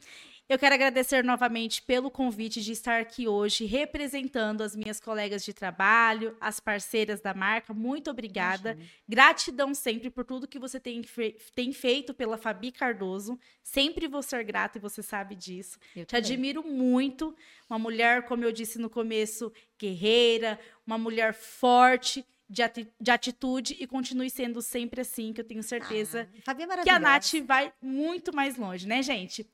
Eu quero agradecer novamente pelo convite de estar aqui hoje representando as minhas colegas de trabalho, as parceiras da marca. Muito obrigada. Imagina. Gratidão sempre por tudo que você tem, fe tem feito pela Fabi Cardoso. Sempre vou ser grata e você sabe disso. Eu Te também. admiro muito. Uma mulher, como eu disse no começo, guerreira, uma mulher forte de, ati de, atitude e continue sendo sempre assim, que eu tenho certeza ah, é que a Nath vai muito mais longe, né, gente?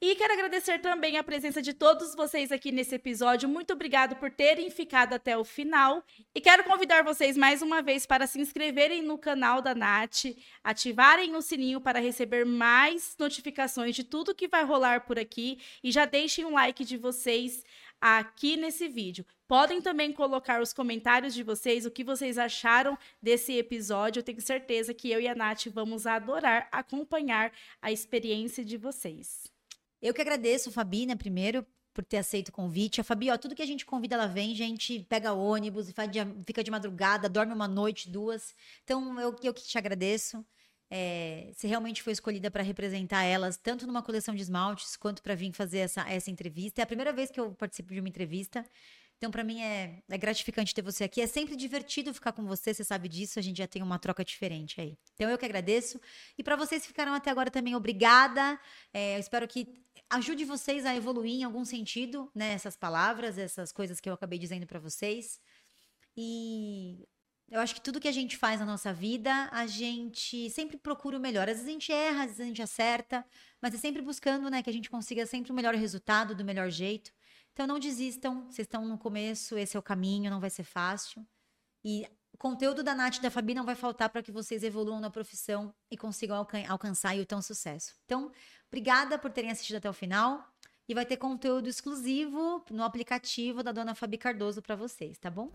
E quero agradecer também a presença de todos vocês aqui nesse episódio. Muito obrigado por terem ficado até o final. E quero convidar vocês mais uma vez para se inscreverem no canal da Nath, ativarem o sininho para receber mais notificações de tudo que vai rolar por aqui e já deixem um like de vocês aqui nesse vídeo. Podem também colocar os comentários de vocês, o que vocês acharam desse episódio. Eu tenho certeza que eu e a Nath vamos adorar acompanhar a experiência de vocês. Eu que agradeço, Fabi, né, primeiro, por ter aceito o convite. A Fabi, ó, tudo que a gente convida, ela vem, gente pega ônibus, fica de madrugada, dorme uma noite, duas. Então, eu, eu que te agradeço. É, você realmente foi escolhida para representar elas, tanto numa coleção de esmaltes, quanto para vir fazer essa, essa entrevista. É a primeira vez que eu participo de uma entrevista. Então, para mim, é, é, gratificante ter você aqui. É sempre divertido ficar com você, você sabe disso. A gente já tem uma troca diferente aí. Então, eu que agradeço. E para vocês que ficaram até agora também, obrigada. É, eu espero que ajude vocês a evoluir em algum sentido, né? Essas palavras, essas coisas que eu acabei dizendo para vocês. E eu acho que tudo que a gente faz na nossa vida, a gente sempre procura o melhor. Às vezes a gente erra, às vezes a gente acerta, mas é sempre buscando, né, que a gente consiga sempre o melhor resultado, do melhor jeito. Então não desistam, vocês estão no começo, esse é o caminho, não vai ser fácil. E o conteúdo da Nath e da Fabi não vai faltar para que vocês evoluam na profissão e consigam alcan alcançar o tão sucesso. Então, obrigada por terem assistido até o final. E vai ter conteúdo exclusivo no aplicativo da dona Fabi Cardoso para vocês, tá bom?